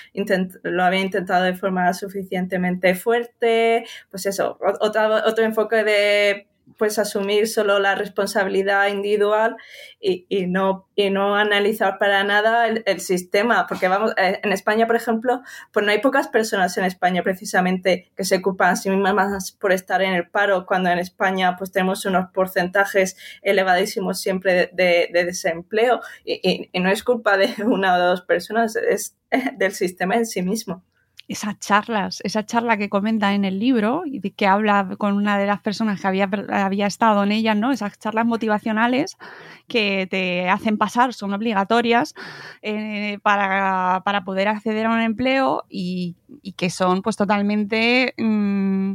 lo habían intentado de forma suficientemente fuerte, pues eso, otro, otro enfoque de pues asumir solo la responsabilidad individual y, y, no, y no analizar para nada el, sistema, porque vamos, eh, en España, por ejemplo, pues no hay pocas personas en España precisamente que se ocupan a sí mismas por estar en el paro, cuando en España pues tenemos unos porcentajes elevadísimos siempre de, de desempleo y, y no es culpa de una o dos personas, es del sistema en sí mismo esas charlas, esa charla que comenta en el libro y que habla con una de las personas que había, había estado en ellas, ¿no? Esas charlas motivacionales que te hacen pasar, son obligatorias eh, para, poder acceder a un empleo y, que son pues totalmente... Mm,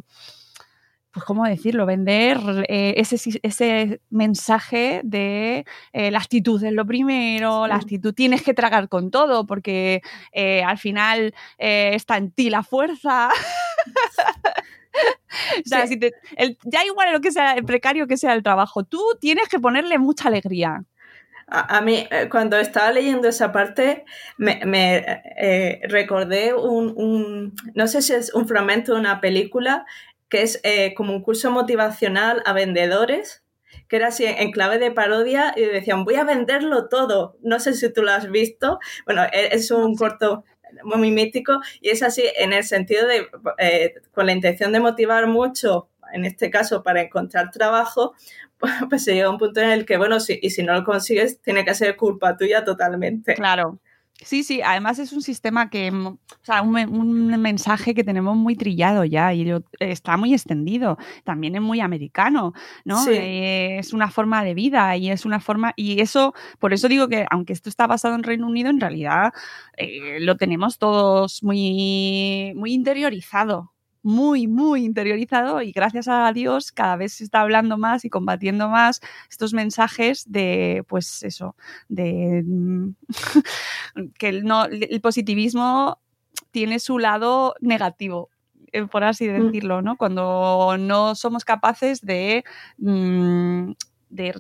pues cómo decirlo, vender eh, ese, ese, mensaje de eh, la actitud es lo primero, la actitud tienes que tragar con todo porque eh, al final está en ti la fuerza. o sea, si te, ya igual lo que sea el precario que sea el trabajo, tú tienes que ponerle mucha alegría. A, mí, cuando estaba leyendo esa parte, me, me recordé un, un, no sé si es un fragmento de una película que es eh, como un curso motivacional a vendedores, que era así en clave de parodia y decían, voy a venderlo todo. No sé si tú lo has visto. Bueno, e, es un corto muy mítico y es así en el sentido de, eh, con la intención de motivar mucho, en este caso para encontrar trabajo, pues, se llega a un punto en el que, bueno, si, y si no lo consigues, tiene que ser culpa tuya totalmente. Claro. Sí, sí, además es un sistema que, mm, o sea, un, mensaje que tenemos muy trillado ya y está muy extendido. También es muy americano, ¿no? Eh, es una forma de vida y es una forma, y eso, por eso digo que aunque esto está basado en Reino Unido, en realidad eh, lo tenemos todos muy, muy interiorizado muy, muy interiorizado y gracias a Dios cada vez se está hablando más y combatiendo más estos mensajes de, pues eso, de mm, que el, no, el positivismo tiene su lado negativo eh, por así mm. decirlo, ¿no? Cuando no somos capaces de mm, de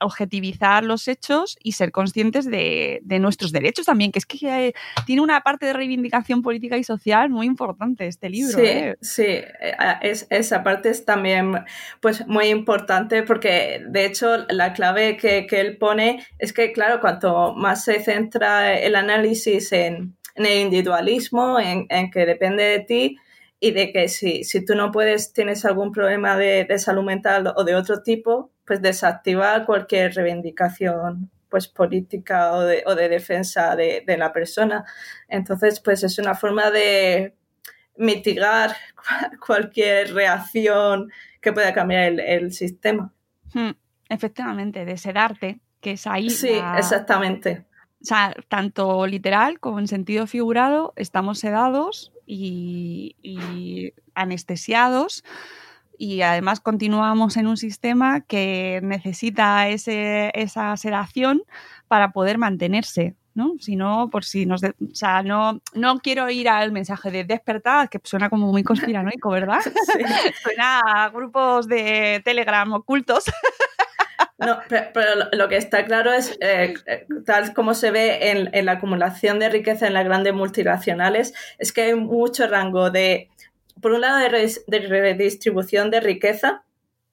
objetivizar los hechos y ser conscientes de, nuestros derechos también, que es que eh, tiene una parte de reivindicación política y social muy importante este libro. Sí, ¿eh? sí, eh, es, esa parte es también pues, muy importante porque de hecho la clave que, él pone es que, claro, cuanto más se centra el análisis en, el individualismo, en, que depende de ti, y de que si, si tú no puedes, tienes algún problema de, de salud mental o de otro tipo, pues desactiva cualquier reivindicación pues política o de, o de defensa de, la persona. Entonces, pues es una forma de mitigar cualquier reacción que pueda cambiar el, sistema. Hmm, efectivamente, de sedarte, que es ahí. Sí, exactamente. O sea, tanto literal como en sentido figurado, estamos sedados y, y anestesiados y además continuamos en un sistema que necesita ese, esa sedación para poder mantenerse. ¿no? Si no, por si nos... o sea, no, no quiero ir al mensaje de despertar, que suena como muy conspiranoico, ¿verdad? suena a grupos de Telegram ocultos. No, pero, lo que está claro es, eh, eh, tal como se ve en, en, la acumulación de riqueza en las grandes multinacionales, es que hay mucho rango de por un lado, de, redistribución de riqueza,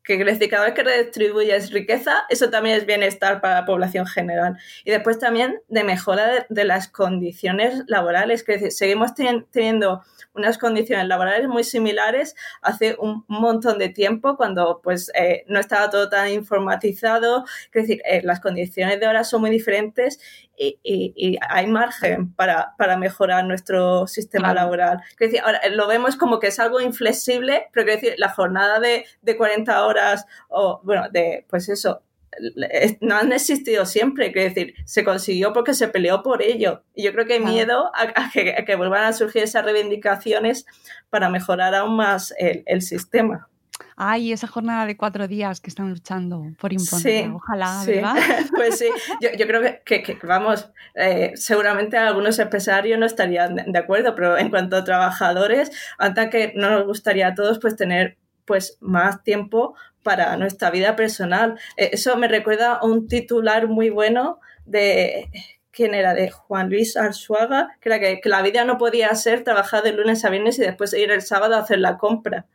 que decir, cada vez que redistribuyes riqueza, eso también es bienestar para la población general. Y después también de mejora de, las condiciones laborales, que seguimos teniendo unas condiciones laborales muy similares hace un montón de tiempo, cuando pues eh, no estaba todo tan informatizado, es decir, eh, las condiciones de ahora son muy diferentes y, y- y hay margen para, para mejorar nuestro sistema Claro. laboral. Decir, ahora lo vemos como que es algo inflexible, pero decir, la jornada de, de 40 horas o, bueno, de, pues eso, es- no han existido siempre, quiero decir, se consiguió porque se peleó por ello. Y yo creo que hay miedo a, a que, a que vuelvan a surgir esas reivindicaciones para mejorar aún más el, el sistema. Ay, esa jornada de cuatro días que están luchando por imponer. Sí, Ojalá, sí. ¿verdad? Pues sí, yo, yo creo que, que- que, vamos, eh, seguramente algunos empresarios no estarían de, acuerdo, pero en cuanto a trabajadores, hasta que no nos gustaría a todos pues tener pues más tiempo para nuestra vida personal. Eh, eso me recuerda a un titular muy bueno de ¿quién era? De Juan Luis Arzuaga, que era que, que la vida no podía ser trabajar de lunes a viernes y después ir el sábado a hacer la compra.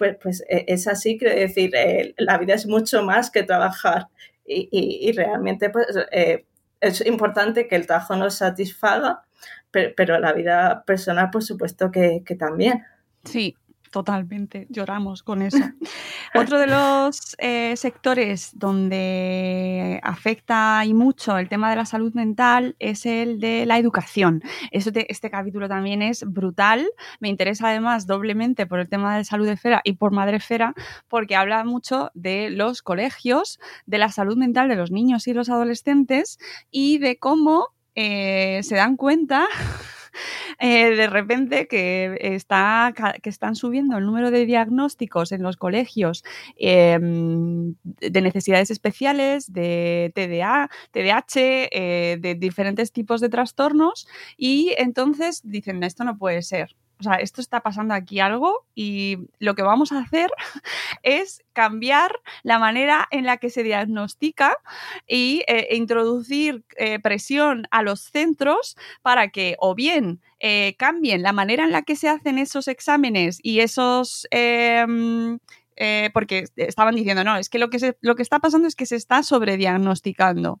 Pues, pues eh, es así, quiero decir, eh, la vida es mucho más que trabajar y, y- y realmente pues, eh, es importante que el trabajo nos satisfaga, pero, pero la vida personal por supuesto que, que también. Sí, totalmente. Lloramos con eso. Otro de los eh, sectores donde afecta y mucho el tema de la salud mental es el de la educación. Este capítulo también es brutal. Me interesa además doblemente por el tema de salud esfera y por madre esfera, porque habla mucho de los colegios, de la salud mental de los niños y los adolescentes y de cómo eh, se dan cuenta eh, de repente que, está, que están subiendo el número de diagnósticos en los colegios eh, de necesidades especiales, de TDA, TDAH, eh, de diferentes tipos de trastornos y entonces dicen, esto no puede ser. O sea, esto está pasando aquí algo y lo que vamos a hacer es cambiar la manera en la que se diagnostica y eh, introducir eh, presión a los centros para que o bien eh, cambien la manera en la que se hacen esos exámenes y esos... em, porque estaban diciendo, no, es que lo que, lo que está pasando es que se está sobrediagnosticando.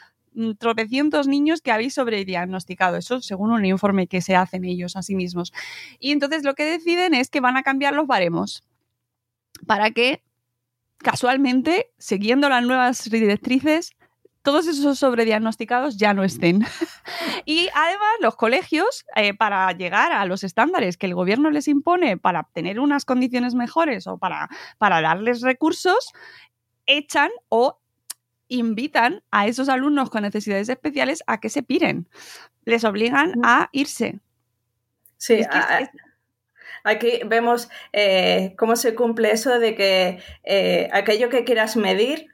tropecientos niños que habéis sobrediagnosticado, eso según un informe que se hacen ellos a sí mismos. Y entonces lo que deciden es que van a cambiar los baremos para que casualmente, siguiendo las nuevas directrices, todos esos sobrediagnosticados ya no estén. y además los colegios, eh, para llegar a los estándares que el gobierno les impone para obtener unas condiciones mejores o para, para darles recursos, echan o invitan a esos alumnos con necesidades especiales a que se piren. Les obligan a irse. Sí, Es que es- a- es- aquí vemos eh, cómo se cumple eso de que eh, aquello que quieras medir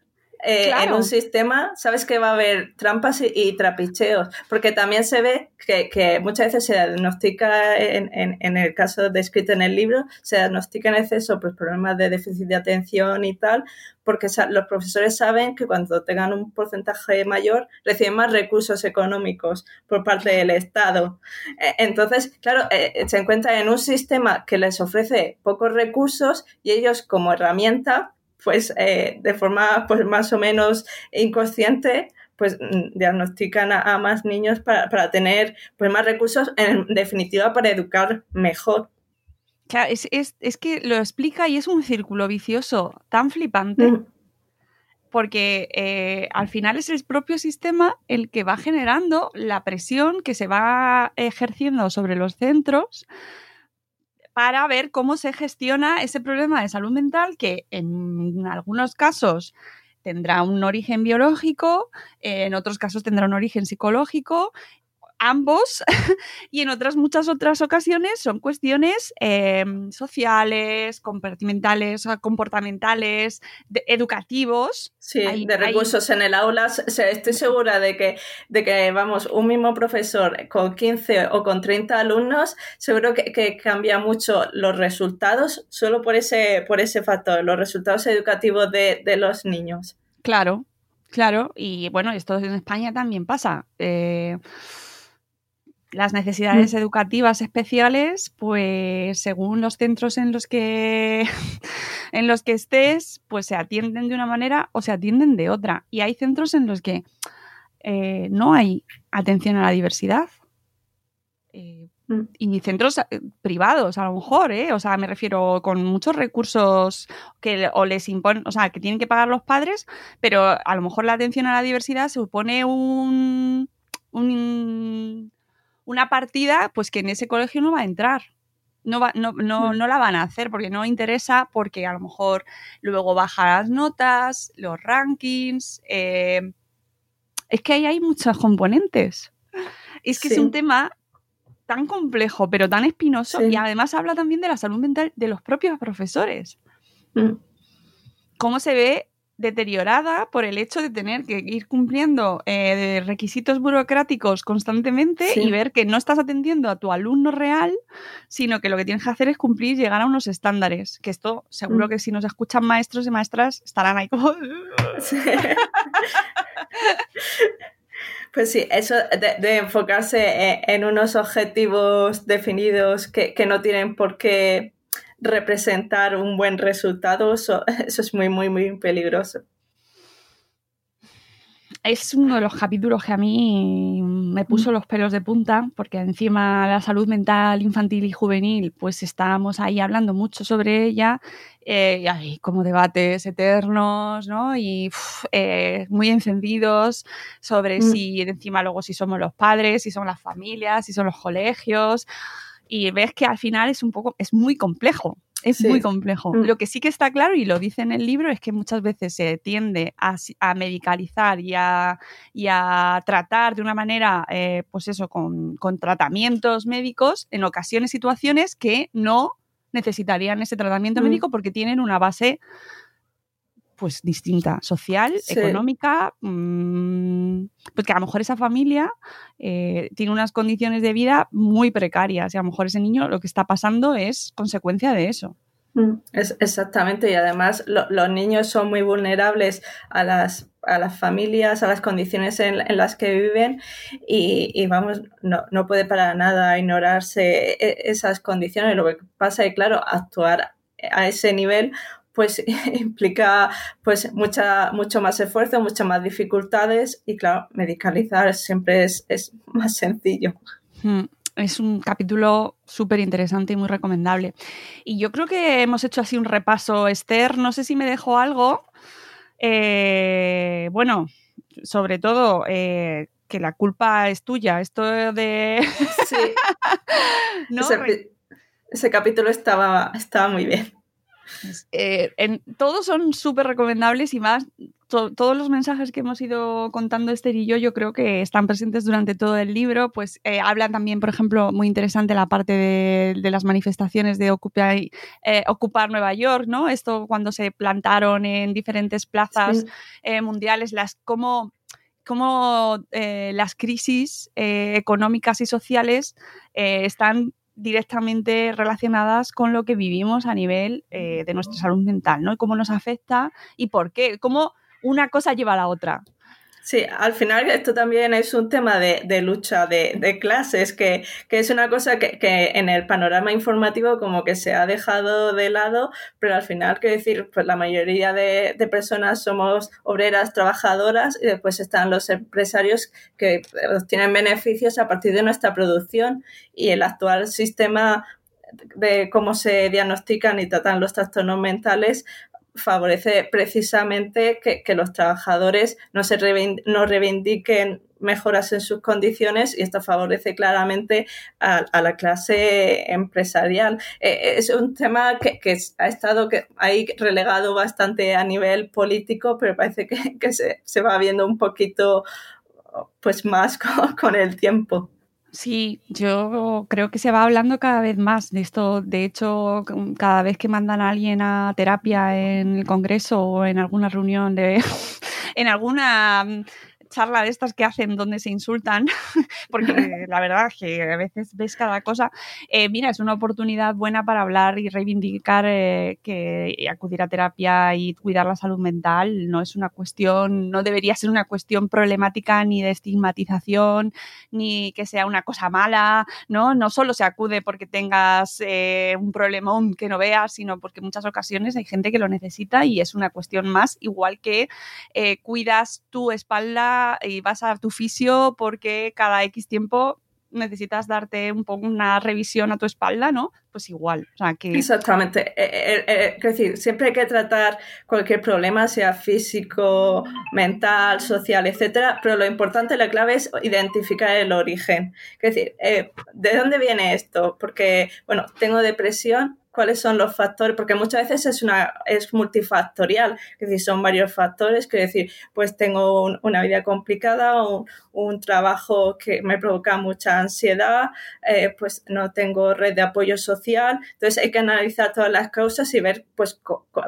eh, en un sistema, sabes que va a haber trampas y, y trapicheos, porque también se ve que, que muchas veces se diagnostica, en, en- en el caso descrito en el libro, se diagnostica en exceso pues, problemas de déficit de atención y tal, porque los profesores saben que cuando tengan un porcentaje mayor reciben más recursos económicos por parte del Estado. Eh, Entonces, claro, eh, se encuentran en un sistema que les ofrece pocos recursos y ellos como herramienta, pues eh, de forma pues más o menos inconsciente, pues mm, diagnostican a, a más niños para, para tener pues más recursos, en definitiva para educar mejor. Claro, es, es- es que lo explica y es un círculo vicioso tan flipante. Mm. Porque eh, al final es el propio sistema el que va generando la presión que se va ejerciendo sobre los centros para ver cómo se gestiona ese problema de salud mental que en algunos casos tendrá un origen biológico, en otros casos tendrá un origen psicológico, ambos, y en otras muchas otras ocasiones son cuestiones eh, sociales, comportamentales, comportamentales, de- educativos. Sí, Hay- de hay- recursos en el aula. Estoy segura de que, de que, vamos, un mismo profesor con 15 o con 30 alumnos, seguro que, que cambia mucho los resultados solo por ese, por ese factor, los resultados educativos de, de los niños. Claro, Claro, y bueno, esto en España también pasa. Eh, las necesidades Mm. educativas especiales, pues según los centros en los que en los que estés, pues se atienden de una manera o se atienden de otra. Y hay centros en los que eh, no hay atención a la diversidad. Eh, Mm. y centros eh, privados, a lo mejor, ¿eh? O sea, me refiero con muchos recursos que o les imponen, o sea, que tienen que pagar los padres, pero a lo mejor la atención a la diversidad supone un, un- una partida pues que en ese colegio no va a entrar. No, va- no, no, Mm. no la van a hacer porque no interesa, porque a lo mejor luego bajan las notas, los rankings. eh, es que ahí hay muchos componentes. Es que es un tema tan complejo, pero tan espinoso, Sí. y además habla también de la salud mental de los propios profesores. Mm. Cómo se ve deteriorada por el hecho de tener que ir cumpliendo eh, requisitos burocráticos constantemente Sí. y ver que no estás atendiendo a tu alumno real, sino que lo que tienes que hacer es cumplir y llegar a unos estándares. Que esto seguro Mm. que si nos escuchan maestros y maestras estarán ahí como... Sí. Pues sí, eso de, de enfocarse en, en unos objetivos definidos que, que no tienen por qué representar un buen resultado, eso, eso es muy, muy, muy peligroso. es uno de los capítulos que a mí me puso los pelos de punta, porque encima la salud mental infantil y juvenil, pues estábamos ahí hablando mucho sobre ella, eh, y hay como debates eternos, ¿no? Y uf, eh, muy encendidos sobre Mm. si encima luego si somos los padres, si son las familias, si son los colegios. Y ves que al final es un poco, es muy complejo. Es Sí. muy complejo. Mm. Lo que sí que está claro, y lo dice en el libro, es que muchas veces se tiende a, a medicalizar y a, y a tratar de una manera, eh, pues eso, con, con tratamientos médicos, en ocasiones, situaciones que no necesitarían ese tratamiento Mm. médico porque tienen una base pues distinta, social, Sí. económica, mm, pues que a lo mejor esa familia eh, tiene unas condiciones de vida muy precarias y a lo mejor ese niño lo que está pasando es consecuencia de eso. Mm, Es, exactamente, y además lo- los niños son muy vulnerables a las, a las familias, a las condiciones en, en las que viven y, y vamos, no, no puede para nada ignorarse e- esas condiciones. Lo que pasa es, claro, actuar a ese nivel pues implica pues mucha, mucho más esfuerzo, muchas más dificultades y claro, medicalizar siempre es, es más sencillo. Mm, Es un capítulo súper interesante y muy recomendable. Y yo creo que hemos hecho así un repaso, Esther. No sé si me dejó algo. Eh, bueno, sobre todo eh, que la culpa es tuya. Esto de. Sí, ¿no? ese, ese capítulo estaba, estaba muy bien. Eh, en- todos son súper recomendables y más, to- todos los mensajes que hemos ido contando Esther y yo, yo creo que están presentes durante todo el libro. Pues eh, hablan también, por ejemplo, muy interesante la parte de, de las manifestaciones de Occupy, eh, ocupar Nueva York, ¿no? Esto cuando se plantaron en diferentes plazas Sí. eh, mundiales, las cómo cómo eh, las crisis eh, económicas y sociales eh, están directamente relacionadas con lo que vivimos a nivel eh, de nuestra salud mental, ¿no? Y cómo nos afecta y por qué, cómo una cosa lleva a la otra. Sí, al final esto también es un tema de, de lucha de, de clases, que, que es una cosa que, que en el panorama informativo como que se ha dejado de lado, pero al final, quiero decir, pues la mayoría de, de personas somos obreras, trabajadoras, y después están los empresarios que obtienen beneficios a partir de nuestra producción y el actual sistema de cómo se diagnostican y tratan los trastornos mentales favorece precisamente que, que los trabajadores no se reivind- no reivindiquen mejoras en sus condiciones y esto favorece claramente a, la clase empresarial. Eh, es un tema que, que ha estado que, ahí relegado bastante a nivel político, pero parece que, que se, se va viendo un poquito pues más con, con el tiempo. Sí, yo creo que se va hablando cada vez más de esto. De hecho, cada vez que mandan a alguien a terapia en el Congreso o en alguna reunión de, en alguna charla de estas que hacen donde se insultan, porque la verdad que a veces ves cada cosa. Eh, mira, es una oportunidad buena para hablar y reivindicar eh, que acudir a terapia y cuidar la salud mental no es una cuestión, no debería ser una cuestión problemática ni de estigmatización, ni que sea una cosa mala, ¿no? No solo se acude porque tengas eh, un problemón que no veas, sino porque en muchas ocasiones hay gente que lo necesita y es una cuestión más, igual que cuidas tu espalda y vas a tu fisio porque cada X tiempo necesitas darte un poco una revisión a tu espalda, ¿no? Pues igual. O sea, que... Exactamente. Eh, eh, es decir, siempre hay que tratar cualquier problema, sea físico, mental, social, etcétera, pero lo importante, la clave es identificar el origen. Es decir, eh, ¿de dónde viene esto? Porque, bueno, tengo depresión, cuáles son los factores, porque muchas veces es, una, es multifactorial, es decir, son varios factores, que decir, pues tengo una vida complicada, un, un, trabajo que me provoca mucha ansiedad, eh, pues no tengo red de apoyo social, entonces hay que analizar todas las causas y ver pues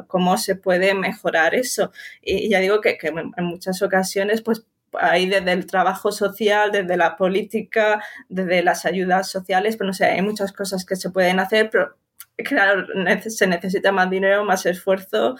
cómo se puede mejorar eso. Y ya digo que, que en muchas ocasiones pues ahí desde el trabajo social, desde la política, desde las ayudas sociales, pues no sé, hay muchas cosas que se pueden hacer, pero claro, se necesita más dinero, más esfuerzo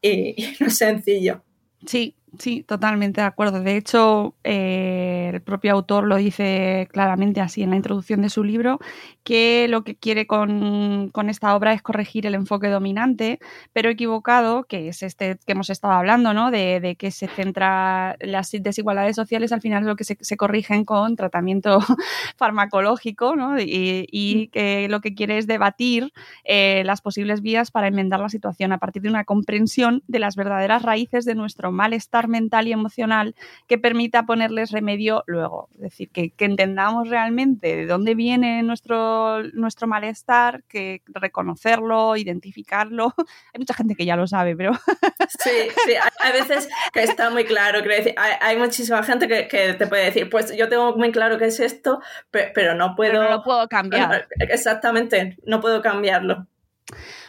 y, no es sencillo. Sí, Sí, totalmente de acuerdo. De hecho, eh, el propio autor lo dice claramente así en la introducción de su libro, que lo que quiere con, esta obra es corregir el enfoque dominante, pero equivocado, que es este que hemos estado hablando, ¿no? De, que se centra las desigualdades sociales, al final es lo que se, corrigen con tratamiento farmacológico, ¿no? Y, que lo que quiere es debatir eh, las posibles vías para enmendar la situación a partir de una comprensión de las verdaderas raíces de nuestro malestar mental y emocional que permita ponerles remedio luego. Es decir, que, entendamos realmente de dónde viene nuestro, nuestro malestar, que reconocerlo, identificarlo. Hay mucha gente que ya lo sabe, pero... Sí, sí, hay veces que está muy claro. Hay, hay muchísima gente que, te puede decir, pues yo tengo muy claro qué es esto, pero, no puedo... Pero no lo puedo cambiar. Exactamente, no puedo cambiarlo.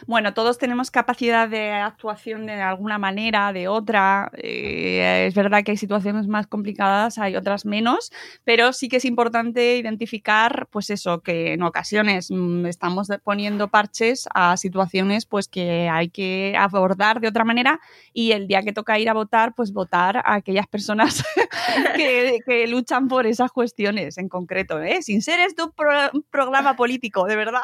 Bueno, todos tenemos capacidad de actuación de alguna manera, de otra. Eh, es verdad que hay situaciones más complicadas, hay otras menos, pero sí que es importante identificar, pues eso, que en ocasiones mm, estamos poniendo parches a situaciones pues que hay que abordar de otra manera y el día que toca ir a votar, pues votar a aquellas personas que, luchan por esas cuestiones en concreto, ¿eh? sin ser esto un programa político, de verdad.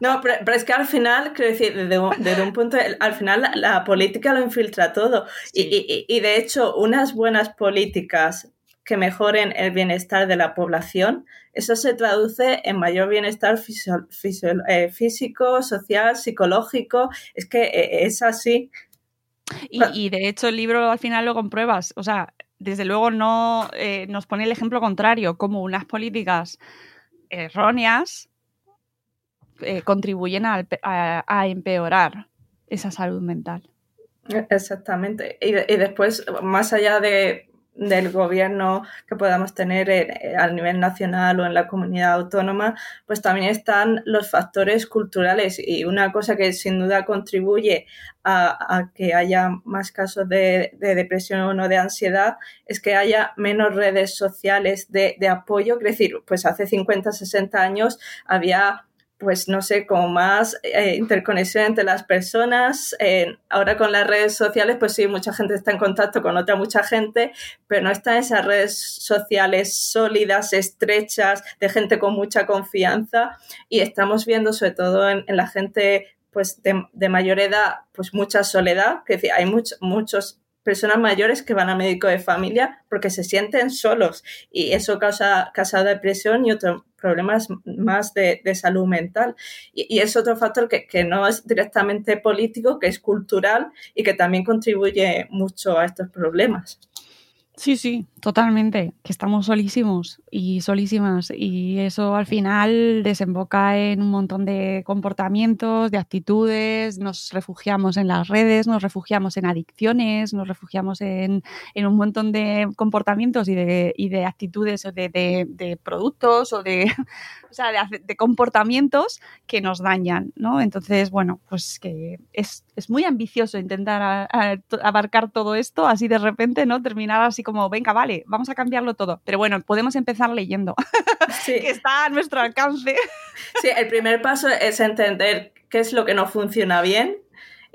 No, pero, es que al final, quiero decir, desde un, punto, al final la, política lo infiltra todo. Y, de hecho, unas buenas políticas que mejoren el bienestar de la población, eso se traduce en mayor bienestar eh, físico, social, psicológico. Es que eh, es así. Y, de hecho el libro al final lo compruebas. O sea, desde luego no eh, nos pone el ejemplo contrario, como unas políticas erróneas eh, contribuyen a, empeorar esa salud mental. Exactamente. Y, después, más allá de, del gobierno que podamos tener eh, a nivel nacional o en la comunidad autónoma, pues también están los factores culturales y una cosa que sin duda contribuye a, que haya más casos de, depresión o de ansiedad es que haya menos redes sociales de, de apoyo. Es decir, pues hace 50, 60 años había pues no sé, como más eh, interconexión entre las personas. ahora con las redes sociales, pues sí, mucha gente está en contacto con otra mucha gente, pero no están esas redes sociales sólidas, estrechas, de gente con mucha confianza. Y estamos viendo, sobre todo en, la gente pues de, mayor edad, pues mucha soledad, que hay muchos muchos personas mayores que van a médico de familia porque se sienten solos y eso causa, causa depresión y otros problemas más de, salud mental. Y, es otro factor que, que, no es directamente político, que es cultural y que también contribuye mucho a estos problemas. Sí, sí, totalmente, que estamos solísimos y solísimas y eso al final desemboca en un montón de comportamientos, de actitudes, nos refugiamos en las redes, nos refugiamos en adicciones, nos refugiamos en, un montón de comportamientos y de, y de actitudes de, de, productos o de, o sea, de, comportamientos que nos dañan, ¿no? Entonces, bueno, pues que es, muy ambicioso intentar abarcar todo esto así de repente, ¿no? Terminar así como, venga, vale, vamos a cambiarlo todo. Pero bueno, podemos empezar leyendo, Sí. que está a nuestro alcance. Sí, el primer paso es entender qué es lo que no funciona bien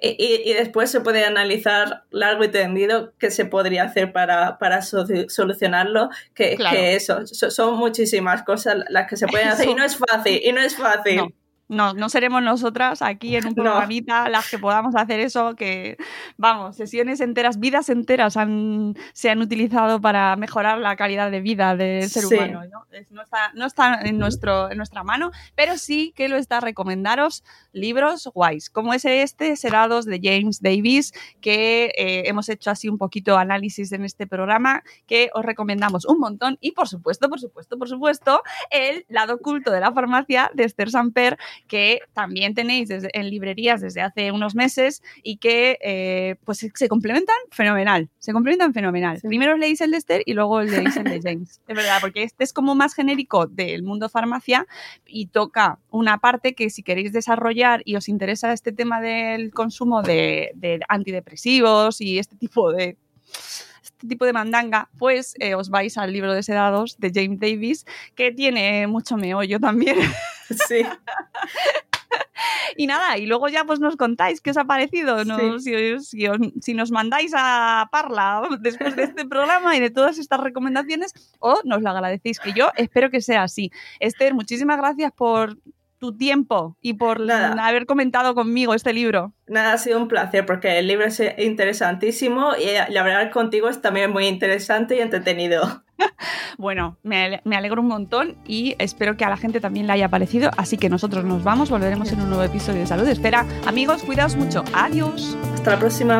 y, y- y después se puede analizar largo y tendido qué se podría hacer para, para so- solucionarlo, que, Claro. que eso, so- son muchísimas cosas las que se pueden hacer y Eso. no es fácil, y no es fácil. No. No, no seremos nosotras aquí en un No. programita las que podamos hacer eso, que vamos, sesiones enteras, vidas enteras han, se han utilizado para mejorar la calidad de vida del ser Sí. humano. ¿no? No está, no está en, nuestro, en nuestra mano, pero sí que lo está recomendaros libros guays, como es este, Serados de James Davis, que eh, hemos hecho así un poquito análisis en este programa, que os recomendamos un montón. Y por supuesto, por supuesto, por supuesto, el lado oculto de la farmacia de Esther Samper, que también tenéis desde- en librerías desde hace unos meses y que eh, pues se complementan fenomenal. Se complementan fenomenal. Primero leéis el de Esther y luego el leéis el de James. De verdad, porque este es como más genérico del mundo farmacia y toca una parte que si queréis desarrollar y os interesa este tema del consumo de, de antidepresivos y este tipo de este tipo de mandanga, pues eh, os vais al libro de sedados de James Davis, que tiene mucho meollo también. Sí. Y nada, y luego ya pues nos contáis qué os ha parecido, ¿no? si, si nos mandáis a Parla después de este programa y de todas estas recomendaciones, o nos lo agradecéis, que yo espero que sea así. Esther, muchísimas gracias por tu tiempo y por Nada. haber comentado conmigo este libro. Nada, ha sido un placer porque el libro es interesantísimo y, hablar contigo es también muy interesante y entretenido. Bueno, me, me alegro un montón y espero que a la gente también le haya parecido. Así que nosotros nos vamos, volveremos en un nuevo episodio de Salud. Espera, amigos, cuidaos mucho. Adiós. Hasta la próxima.